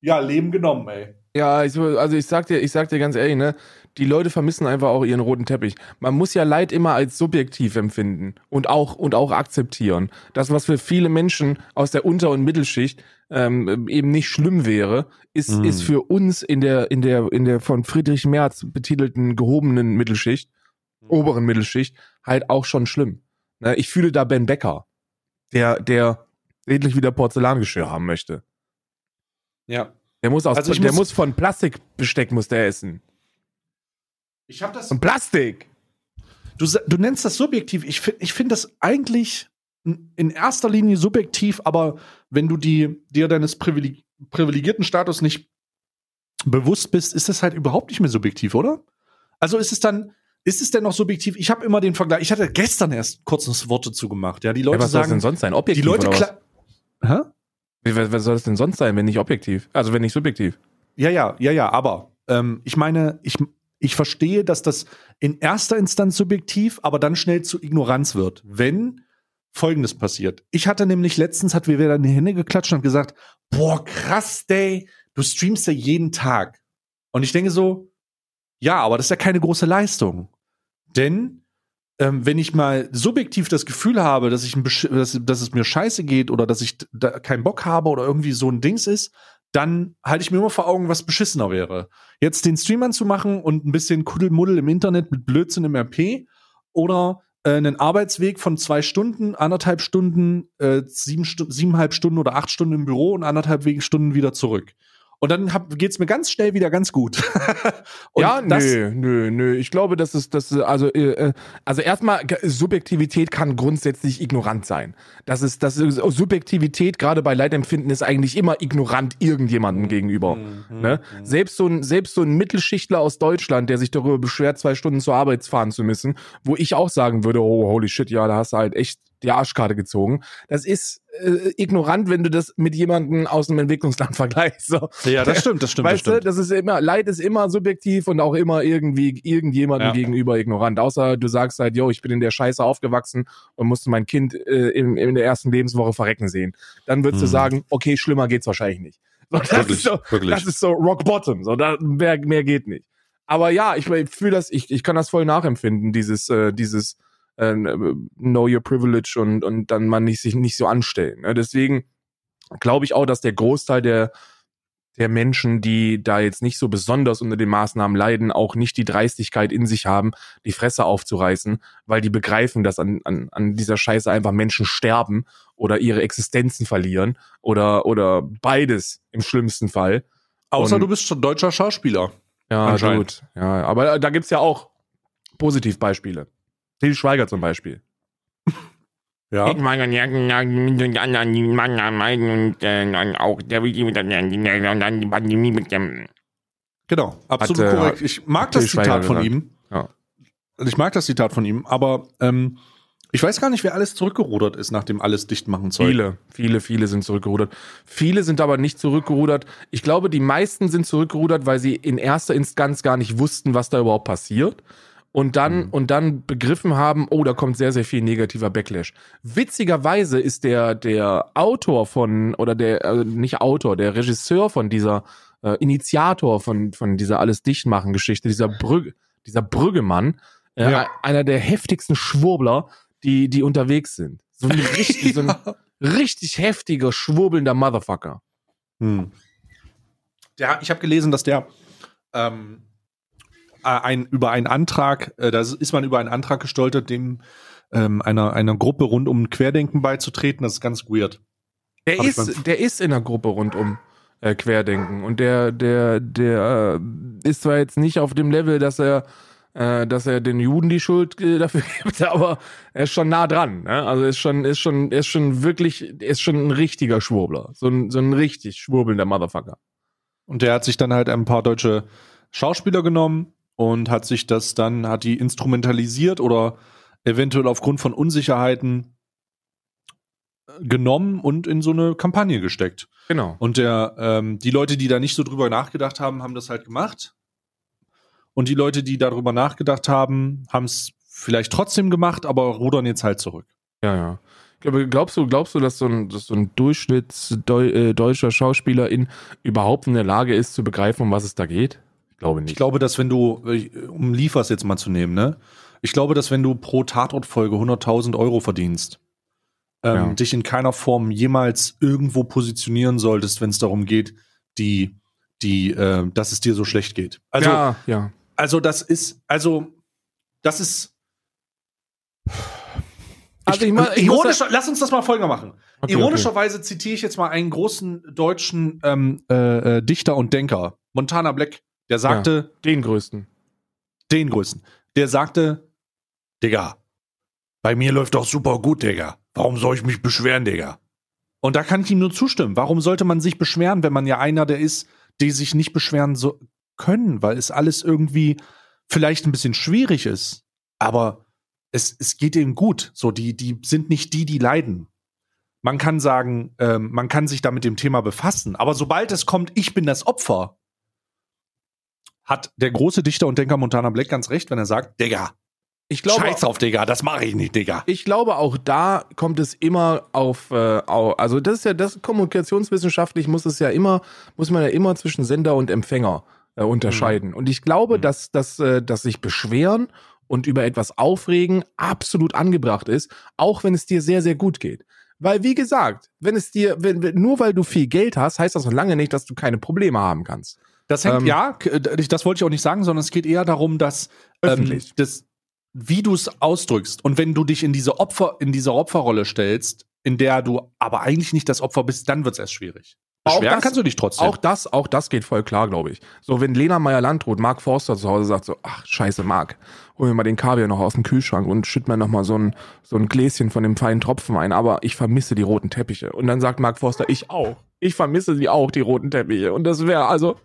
ja, Leben genommen, ey. Ja, ich, also ich sag dir, ich sag dir ganz ehrlich, ne, die Leute vermissen einfach auch ihren roten Teppich. Man muss ja Leid immer als subjektiv empfinden und auch und auch akzeptieren. Das, was für viele Menschen aus der Unter- und Mittelschicht ähm, eben nicht schlimm wäre, ist Mhm. ist für uns in der in der in der von Friedrich Merz betitelten gehobenen Mittelschicht, oberen Mittelschicht halt auch schon schlimm. Ne, ich fühle da Ben Becker, der der endlich wieder Porzellangeschirr haben möchte. Ja. Der muss aus, Also der muss- muss von Plastikbesteck muss der essen. Ich habe das. Von Plastik. Du, du nennst das subjektiv. Ich finde ich find das eigentlich in erster Linie subjektiv, aber wenn du die, dir deines privileg privilegierten Status nicht bewusst bist, ist das halt überhaupt nicht mehr subjektiv, oder? Also ist es dann, ist es denn noch subjektiv? Ich habe immer den Vergleich, ich hatte gestern erst kurz das Wort dazu gemacht. Ja, die Ja, Leute was soll das denn sagen, sonst sein? die Objektiv Leute oder was? Hä? Was, soll das denn sonst sein, wenn nicht objektiv? Also wenn nicht subjektiv. Ja, ja, ja, ja, aber ähm, ich meine, ich, ich verstehe, dass das in erster Instanz subjektiv, aber dann schnell zu Ignoranz wird, wenn Folgendes passiert. Ich hatte nämlich letztens, hat wir wieder in die Hände geklatscht und gesagt, boah, krass, Day, du streamst ja jeden Tag. Und ich denke so, ja, aber das ist ja keine große Leistung. Denn ähm, wenn ich mal subjektiv das Gefühl habe, dass, ich ein dass, dass es mir scheiße geht oder dass ich da keinen Bock habe oder irgendwie so ein Dings ist, dann halte ich mir immer vor Augen, was beschissener wäre. Jetzt den Stream anzumachen und ein bisschen Kuddelmuddel im Internet mit Blödsinn im RP oder äh, einen Arbeitsweg von zwei Stunden, anderthalb Stunden, äh, sieben Stu siebeneinhalb Stunden oder acht Stunden im Büro und anderthalb Stunden wieder zurück. Und dann hab, geht's mir ganz schnell wieder ganz gut. ja, nö, nö, nö. Ich glaube, das ist, das ist, also, äh, äh, also erstmal, Subjektivität kann grundsätzlich ignorant sein. Das ist, das ist, Subjektivität, gerade bei Leidempfinden, ist eigentlich immer ignorant irgendjemandem gegenüber. Ne? Selbst so ein, selbst so ein Mittelschichtler aus Deutschland, der sich darüber beschwert, zwei Stunden zur Arbeit fahren zu müssen, wo ich auch sagen würde, oh, holy shit, ja, da hast du halt echt die Arschkarte gezogen. Das ist äh, ignorant, wenn du das mit jemandem aus einem Entwicklungsland vergleichst. So. Ja, das stimmt, das stimmt, das Weißt du, stimmt. das ist immer, Leid ist immer subjektiv und auch immer irgendwie irgendjemandem Ja. gegenüber ignorant. Außer du sagst halt, yo, ich bin in der Scheiße aufgewachsen und musste mein Kind äh, in, in der ersten Lebenswoche verrecken sehen. Dann würdest du Mhm. sagen, okay, schlimmer geht's wahrscheinlich nicht. So, das, Wirklich, ist so, wirklich. das ist so Rock Bottom. So, da, mehr, mehr geht nicht. Aber ja, ich, ich fühle das, ich, ich kann das voll nachempfinden, dieses, äh, dieses äh, Know Your Privilege und, und dann man nicht, sich nicht so anstellen. Ne? Deswegen glaube ich auch, dass der Großteil der, der Menschen, die da jetzt nicht so besonders unter den Maßnahmen leiden, auch nicht die Dreistigkeit in sich haben, die Fresse aufzureißen, weil die begreifen, dass an, an, an dieser Scheiße einfach Menschen sterben oder ihre Existenzen verlieren oder, oder beides im schlimmsten Fall. Außer Und- du bist schon deutscher Schauspieler. Ja, gut. Ja, aber da gibt's ja auch Positivbeispiele. Til Schweiger zum Beispiel. Ja. Ich ja, ja, mit den anderen, die man am meisten und äh, auch der Wiki mit der und dann die Pandemie mit dem. Genau, absolut Hat, äh, korrekt. Ich mag das Schweiger Zitat von gesagt. ihm. Ja. Ich mag das Zitat von ihm, aber ähm, ich weiß gar nicht, wer alles zurückgerudert ist, nachdem alles dicht machen soll. Viele, viele, viele sind zurückgerudert. Viele sind aber nicht zurückgerudert. Ich glaube, die meisten sind zurückgerudert, weil sie in erster Instanz gar nicht wussten, was da überhaupt passiert. Und dann, und dann begriffen haben, oh, da kommt sehr, sehr viel negativer Backlash. Witzigerweise ist der, der Autor von, oder der, äh, nicht Autor, der Regisseur von dieser, äh, Initiator von, von dieser alles dicht machen Geschichte, dieser Brügge, dieser Brüggemann, äh, Ja. einer der heftigsten Schwurbler, die, die unterwegs sind. So ein richtig, so ein richtig heftiger, schwurbelnder Motherfucker. Hm. Der, ich habe gelesen, dass der ähm, äh, ein, über einen Antrag, äh, da ist man über einen Antrag gestolpert, dem ähm, einer, einer Gruppe rund um Querdenken beizutreten. Das ist ganz weird. Der Hab ist, der ist in der Gruppe rund um äh, Querdenken und der, der, der äh, ist zwar jetzt nicht auf dem Level, dass er, äh, dass er den Juden die Schuld äh, dafür gibt, aber er ist schon nah dran. Ne? Also ist schon, ist schon, ist schon wirklich, ist schon ein richtiger Schwurbler, so ein, so ein richtig schwurbelnder Motherfucker. Und der hat sich dann halt ein paar deutsche Schauspieler genommen und hat sich das dann, hat die instrumentalisiert oder eventuell aufgrund von Unsicherheiten äh, genommen und in so eine Kampagne gesteckt. Genau. Und der, ähm, die Leute, die da nicht so drüber nachgedacht haben, haben das halt gemacht. Und die Leute, die darüber nachgedacht haben, haben es vielleicht trotzdem gemacht, aber rudern jetzt halt zurück. Ja, ja. Glaube, glaubst du, glaubst du, dass so ein, dass so ein Durchschnittsdeutscher Schauspieler in überhaupt in der Lage ist zu begreifen, um was es da geht? Ich glaube nicht. Ich glaube, dass wenn du, um Liefers jetzt mal zu nehmen, ne? Ich glaube, dass wenn du pro Tatortfolge 100.000 Euro verdienst, ähm, Ja. dich in keiner Form jemals irgendwo positionieren solltest, wenn es darum geht, die, die, äh, dass es dir so schlecht geht. Also, ja, ja. also das ist, also das ist. Also ich ich ironischer, lass uns das mal folger machen. Okay, Ironischerweise zitiere ich jetzt mal einen großen deutschen ähm, äh, äh, Dichter und Denker, Montana Black, der sagte, Den größten. den größten, der sagte, Digga, bei mir läuft doch super gut, Digga. Warum soll ich mich beschweren, Digga? Und da kann ich ihm nur zustimmen. Warum sollte man sich beschweren, wenn man ja einer der ist, die sich nicht beschweren so können, weil es alles irgendwie vielleicht ein bisschen schwierig ist. Aber es, es geht ihnen gut. So, die, die sind nicht die, die leiden. Man kann sagen, ähm, man kann sich da mit dem Thema befassen. Aber sobald es kommt, ich bin das Opfer, hat der große Dichter und Denker Montana Black ganz recht, wenn er sagt, Digga, Ich glaube, scheiß drauf, Digga, das mache ich nicht, Digga. ich glaube, auch da kommt es immer auf, äh, au- also das ist ja das kommunikationswissenschaftlich muss es ja immer, muss man ja immer zwischen Sender und Empfänger äh, unterscheiden. Und ich glaube, Mhm. dass, dass, äh, dass sich beschweren und über etwas aufregen absolut angebracht ist, auch wenn es dir sehr, sehr gut geht. Weil, wie gesagt, wenn es dir, wenn, wenn, nur weil du viel Geld hast, heißt das noch lange nicht, dass du keine Probleme haben kannst. Das hängt, Ähm, ja, das wollte ich auch nicht sagen, sondern es geht eher darum, dass ähm, Öffentlich. das, wie du es ausdrückst und wenn du dich in diese Opfer, in diese Opferrolle stellst, in der du aber eigentlich nicht das Opfer bist, dann wird es erst schwierig. Auch Beschweren das- kannst du dich trotzdem. Auch das, auch das geht voll klar, glaube ich. So, wenn Lena Meyer-Landrut, Mark Forster zu Hause sagt so, ach, scheiße, Mark, hol mir mal den Kaviar noch aus dem Kühlschrank und schütt mir noch mal so ein, so ein Gläschen von dem feinen Tropfen ein, aber ich vermisse die roten Teppiche. Und dann sagt Mark Forster, ich auch. Ich vermisse sie auch, die roten Teppiche. Und das wäre also,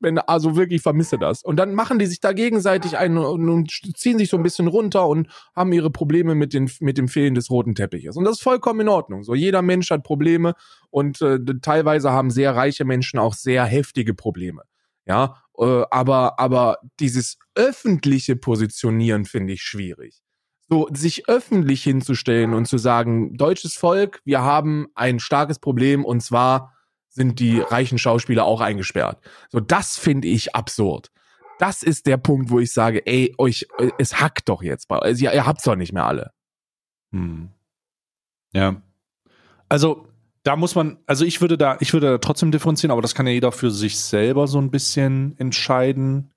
wenn, also wirklich vermisse das. Und dann machen die sich da gegenseitig ein und, und ziehen sich so ein bisschen runter und haben ihre Probleme mit, den, mit dem Fehlen des roten Teppiches. Und das ist vollkommen in Ordnung. So, jeder Mensch hat Probleme und äh, teilweise haben sehr reiche Menschen auch sehr heftige Probleme. Ja, äh, aber, aber dieses öffentliche Positionieren finde ich schwierig. So, sich öffentlich hinzustellen und zu sagen, deutsches Volk, wir haben ein starkes Problem und zwar sind die reichen Schauspieler auch eingesperrt. So, das finde ich absurd. Das ist der Punkt, wo ich sage, ey, euch, es hackt doch jetzt bei also, ihr, ihr habt's doch nicht mehr alle. Hm. Ja. Also, da muss man, also ich würde da, ich würde da trotzdem differenzieren, aber das kann ja jeder für sich selber so ein bisschen entscheiden.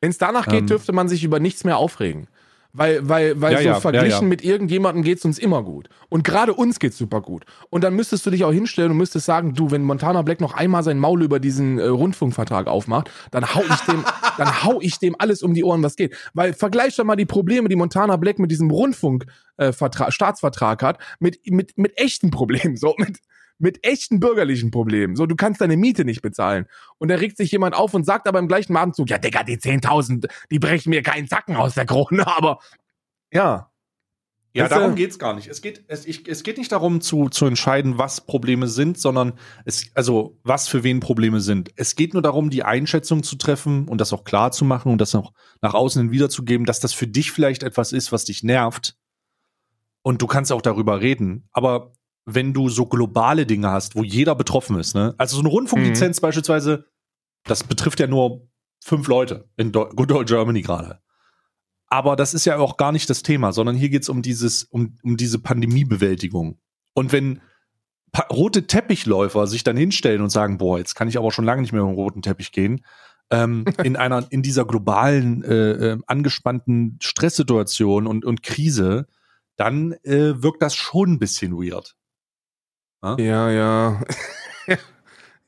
Wenn es danach geht, Ähm. dürfte man sich über nichts mehr aufregen. Weil, weil, weil Ja, so ja, verglichen ja. mit irgendjemandem geht's uns immer gut. Und gerade uns geht's super gut. Und dann müsstest du dich auch hinstellen und müsstest sagen, du, wenn Montana Black noch einmal sein Maul über diesen äh, Rundfunkvertrag aufmacht, dann hau ich dem, dann hau ich dem alles um die Ohren, was geht. Weil vergleich doch mal die Probleme, die Montana Black mit diesem Rundfunk äh, Vertrag, Staatsvertrag hat, mit, mit, mit echten Problemen, so mit, mit echten bürgerlichen Problemen. So, du kannst deine Miete nicht bezahlen. Und da regt sich jemand auf und sagt aber im gleichen Atemzug, ja, Digga, die 10.000, die brechen mir keinen Zacken aus der Krone, aber ja. Ja, du- darum geht's gar nicht. Es geht, es, ich, es geht nicht darum zu, zu entscheiden, was Probleme sind, sondern es, also was für wen Probleme sind. Es geht nur darum, die Einschätzung zu treffen und das auch klar zu machen und das auch nach außen hin wiederzugeben, dass das für dich vielleicht etwas ist, was dich nervt. Und du kannst auch darüber reden. Aber wenn du so globale Dinge hast, wo jeder betroffen ist, ne? Also so eine Rundfunklizenz beispielsweise, das betrifft ja nur fünf Leute in Do Good Old Germany gerade. Aber das ist ja auch gar nicht das Thema, sondern hier geht's um dieses, um, um diese Pandemiebewältigung. Und wenn pa rote Teppichläufer sich dann hinstellen und sagen, boah, jetzt kann ich aber schon lange nicht mehr über den roten Teppich gehen, ähm, in einer, in dieser globalen, äh, äh, angespannten Stresssituation und, und Krise, dann äh, wirkt das schon ein bisschen weird. Ja, ja.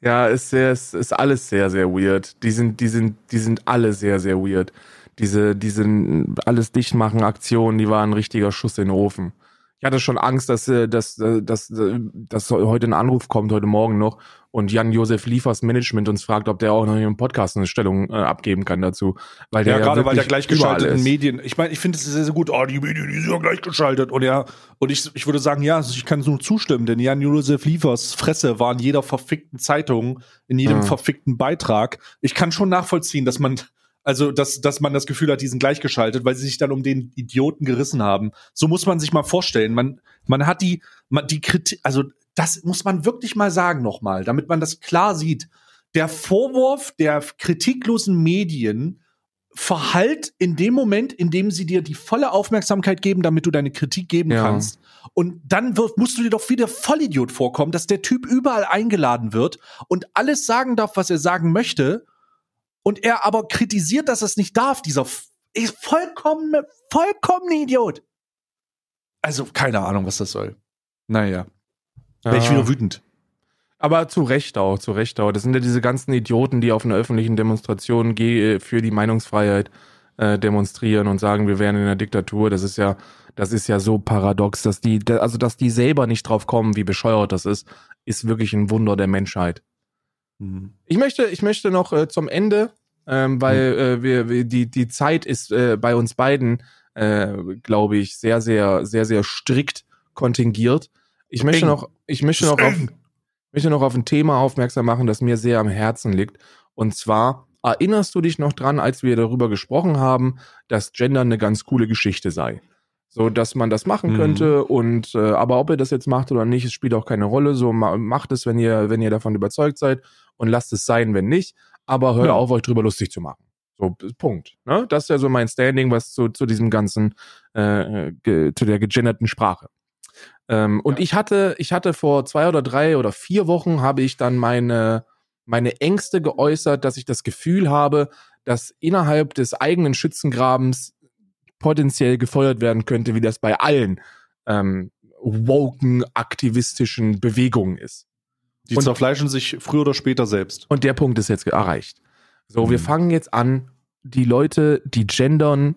ja, ist sehr, ist, ist alles sehr, sehr weird. Die sind, die sind, die sind alle sehr, sehr weird. Diese, diese alles dicht machen Aktionen, die waren ein richtiger Schuss in den Ofen. Ich hatte schon Angst, dass, äh, dass, äh, dass, äh, dass heute ein Anruf kommt, heute Morgen noch, und Jan-Josef Liefers Management uns fragt, ob der auch noch im Podcast eine Stellung äh, abgeben kann dazu. Weil der Ja, gerade weil der gleichgeschalteten. Medien, ich meine, ich finde es sehr, sehr gut, oh, die Medien, die sind ja gleichgeschaltet. Und ja, und ich, ich würde sagen, ja, ich kann es nur zustimmen, denn Jan Josef Liefers Fresse war in jeder verfickten Zeitung, in jedem Mhm. verfickten Beitrag. Ich kann schon nachvollziehen, dass man, also, dass, dass man das Gefühl hat, die sind gleichgeschaltet, weil sie sich dann um den Idioten gerissen haben. So muss man sich mal vorstellen. Man, man hat die, man, die Kritik, also, das muss man wirklich mal sagen nochmal, damit man das klar sieht. Der Vorwurf der kritiklosen Medien verhallt in dem Moment, in dem sie dir die volle Aufmerksamkeit geben, damit du deine Kritik geben Ja. kannst. Und dann wird, musst du dir doch wieder Vollidiot vorkommen, dass der Typ überall eingeladen wird und alles sagen darf, was er sagen möchte. Und er aber kritisiert, dass es nicht darf. Dieser ist vollkommen, vollkommen Idiot. Also, keine Ahnung, was das soll. Naja. Wäre ich wieder wütend. Aber zu Recht auch, zu Recht auch. Das sind ja diese ganzen Idioten, die auf einer öffentlichen Demonstration ge- für die Meinungsfreiheit äh, demonstrieren und sagen, wir wären in einer Diktatur. Das ist ja, das ist ja so paradox, dass die, also dass die selber nicht drauf kommen, wie bescheuert das ist, ist wirklich ein Wunder der Menschheit. Ich möchte, ich möchte noch äh, zum Ende, ähm, weil äh, wir, wir die die Zeit ist äh, bei uns beiden, äh, glaube ich, sehr sehr sehr sehr strikt kontingiert. Ich möchte noch, ich möchte noch auf, möchte noch auf ein Thema aufmerksam machen, das mir sehr am Herzen liegt. Und zwar erinnerst du dich noch dran, als wir darüber gesprochen haben, dass Gender eine ganz coole Geschichte sei. So, dass man das machen Mhm. könnte und äh, aber ob ihr das jetzt macht oder nicht, es spielt auch keine Rolle. So ma macht es, wenn ihr wenn ihr davon überzeugt seid und lasst es sein, wenn nicht. Aber hört Ja. auf, euch drüber lustig zu machen. So Punkt. Ne? Das ist ja so mein Standing, was zu, zu diesem ganzen äh, ge, zu der gegenderten Sprache. Ähm, und ich hatte ich hatte vor zwei oder drei oder vier Wochen habe ich dann meine meine Ängste geäußert, dass ich das Gefühl habe, dass innerhalb des eigenen Schützengrabens potenziell gefeuert werden könnte, wie das bei allen ähm, woken aktivistischen Bewegungen ist. Die Und- zerfleischen sich früher oder später selbst. Und der Punkt ist jetzt erreicht. So, wir Mhm. fangen jetzt an, die Leute, die gendern,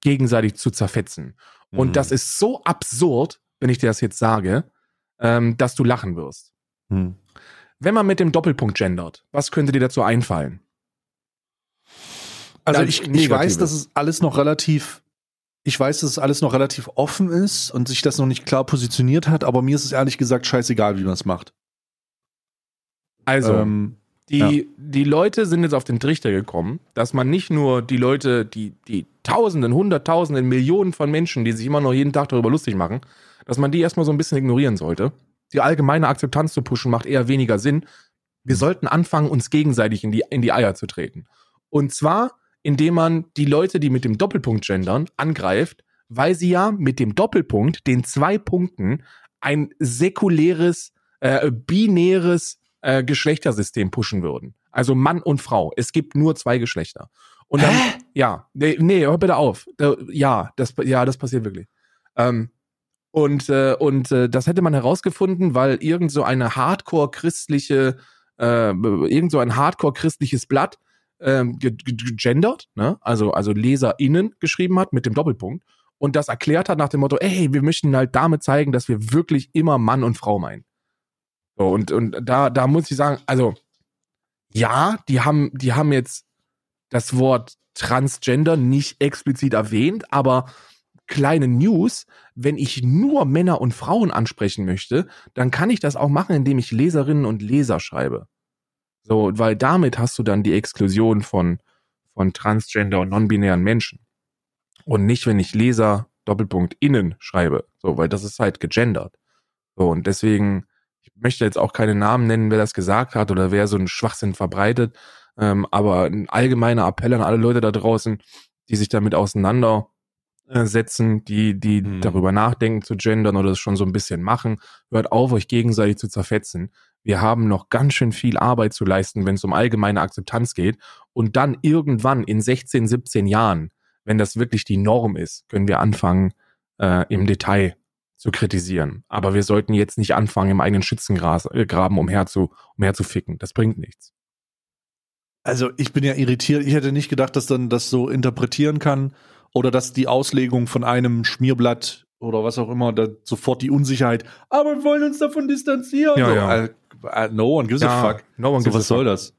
gegenseitig zu zerfetzen. Und Mhm. das ist so absurd, wenn ich dir das jetzt sage, ähm, dass du lachen wirst. Hm. Wenn man mit dem Doppelpunkt gendert, was könnte dir dazu einfallen? Also ich, ich weiß, dass es alles noch relativ, ich weiß, dass es alles noch relativ offen ist und sich das noch nicht klar positioniert hat, aber mir ist es ehrlich gesagt scheißegal, wie man es macht. Also, Ähm, die, ja. die Leute sind jetzt auf den Trichter gekommen, dass man nicht nur die Leute, die, die Tausenden, Hunderttausenden, Millionen von Menschen, die sich immer noch jeden Tag darüber lustig machen, dass man die erstmal so ein bisschen ignorieren sollte. Die allgemeine Akzeptanz zu pushen macht eher weniger Sinn. Wir sollten anfangen, uns gegenseitig in die, in die Eier zu treten. Und zwar, indem man die Leute, die mit dem Doppelpunkt gendern, angreift, weil sie ja mit dem Doppelpunkt, den zwei Punkten, ein säkuläres, äh, binäres äh, Geschlechtersystem pushen würden. Also Mann und Frau. Es gibt nur zwei Geschlechter. Und dann, ja, nee, nee, hör bitte auf. Ja, das, ja, das passiert wirklich. Ähm, und äh, und äh, das hätte man herausgefunden, weil irgend so eine Hardcore-christliche, äh, irgend so ein Hardcore-christliches Blatt ähm, ge- ge- gegendert, ne? also also LeserInnen geschrieben hat mit dem Doppelpunkt und das erklärt hat nach dem Motto, ey, wir möchten halt damit zeigen, dass wir wirklich immer Mann und Frau meinen. So, und, und da, da muss ich sagen, also, ja, die haben, die haben jetzt das Wort Transgender nicht explizit erwähnt, aber kleine News, wenn ich nur Männer und Frauen ansprechen möchte, dann kann ich das auch machen, indem ich Leserinnen und Leser schreibe. So, weil damit hast du dann die Exklusion von, von Transgender und non-binären Menschen. Und nicht, wenn ich Leser Doppelpunkt innen schreibe. So, weil das ist halt gegendert. So, und deswegen, möchte jetzt auch keine Namen nennen, wer das gesagt hat oder wer so einen Schwachsinn verbreitet. Ähm, aber ein allgemeiner Appell an alle Leute da draußen, die sich damit auseinandersetzen, die, die Hm. darüber nachdenken zu gendern oder das schon so ein bisschen machen, hört auf, euch gegenseitig zu zerfetzen. Wir haben noch ganz schön viel Arbeit zu leisten, wenn es um allgemeine Akzeptanz geht. Und dann irgendwann in 16, 17 Jahren, wenn das wirklich die Norm ist, können wir anfangen, äh, im Detail zu kritisieren. Aber wir sollten jetzt nicht anfangen, im eigenen Schützengraben umher zu, umher zu ficken. Das bringt nichts. Also ich bin ja irritiert. Ich hätte nicht gedacht, dass dann das so interpretieren kann oder dass die Auslegung von einem Schmierblatt oder was auch immer, da sofort die Unsicherheit, aber wir wollen uns davon distanzieren. Ja, so, ja. äh, äh, no one gives a fuck. no one So, gives a was soll fuck. das?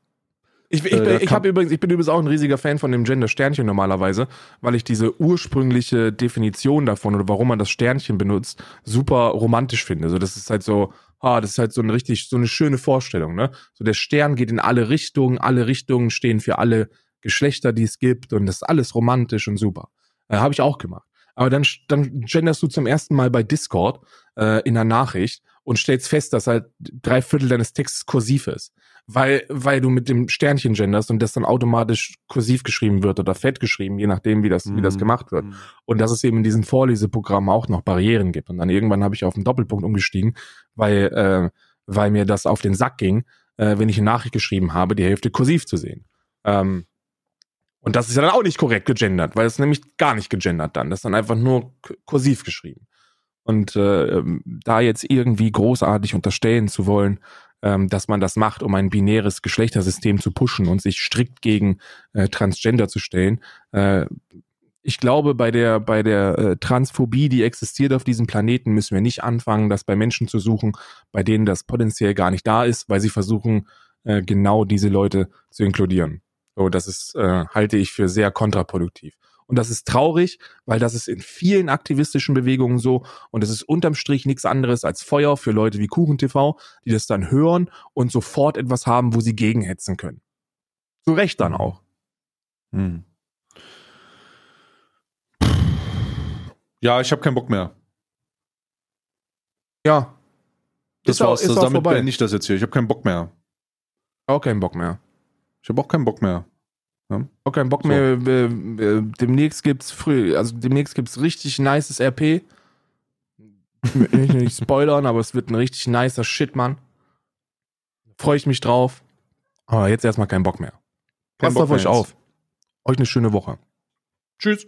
Ich, ich, Äh, ich, übrigens, ich bin übrigens auch ein riesiger Fan von dem Gender-Sternchen normalerweise, weil ich diese ursprüngliche Definition davon oder warum man das Sternchen benutzt, super romantisch finde. So, das ist halt so, ah, das ist halt so eine richtig, so eine schöne Vorstellung, ne? So der Stern geht in alle Richtungen, alle Richtungen stehen für alle Geschlechter, die es gibt und das ist alles romantisch und super. Äh, Habe ich auch gemacht. Aber dann, dann genderst du zum ersten Mal bei Discord äh, in einer Nachricht und stellst fest, dass halt drei Viertel deines Textes kursiv ist. Weil, weil du mit dem Sternchen genderst und das dann automatisch kursiv geschrieben wird oder fett geschrieben, je nachdem, wie das, wie das Mhm. gemacht wird. Und dass es eben in diesen Vorleseprogrammen auch noch Barrieren gibt. Und dann irgendwann habe ich auf den Doppelpunkt umgestiegen, weil, äh, weil mir das auf den Sack ging, äh, wenn ich eine Nachricht geschrieben habe, die Hälfte kursiv zu sehen. Ähm, und das ist ja dann auch nicht korrekt gegendert, weil es nämlich gar nicht gegendert dann. Das ist dann einfach nur kursiv geschrieben. Und äh, ähm, da jetzt irgendwie großartig unterstellen zu wollen, ähm, dass man das macht, um ein binäres Geschlechtersystem zu pushen und sich strikt gegen äh, Transgender zu stellen, äh, ich glaube, bei der, bei der äh, Transphobie, die existiert auf diesem Planeten, müssen wir nicht anfangen, das bei Menschen zu suchen, bei denen das potenziell gar nicht da ist, weil sie versuchen, äh, genau diese Leute zu inkludieren. So, das ist, äh, halte ich für sehr kontraproduktiv. Und das ist traurig, weil das ist in vielen aktivistischen Bewegungen so und es ist unterm Strich nichts anderes als Feuer für Leute wie KuchenTV, die das dann hören und sofort etwas haben, wo sie gegenhetzen können. Zu Recht dann auch. Hm. Ja, ich habe keinen Bock mehr. Ja. Das Ist auch- war's. ist Das, auch damit vorbei. beende ich das jetzt hier. Ich habe keinen Bock mehr. Auch keinen Bock mehr. Ich habe auch keinen Bock mehr. Auch keinen Bock So. mehr. Äh, äh, demnächst gibt's früh, also demnächst gibt's richtig nices RP. Ich will nicht spoilern, aber es wird ein richtig nicer Shit, Mann. Freue ich mich drauf. Aber jetzt erstmal keinen Bock mehr. Passt auf euch jetzt. auf. Euch eine schöne Woche. Tschüss.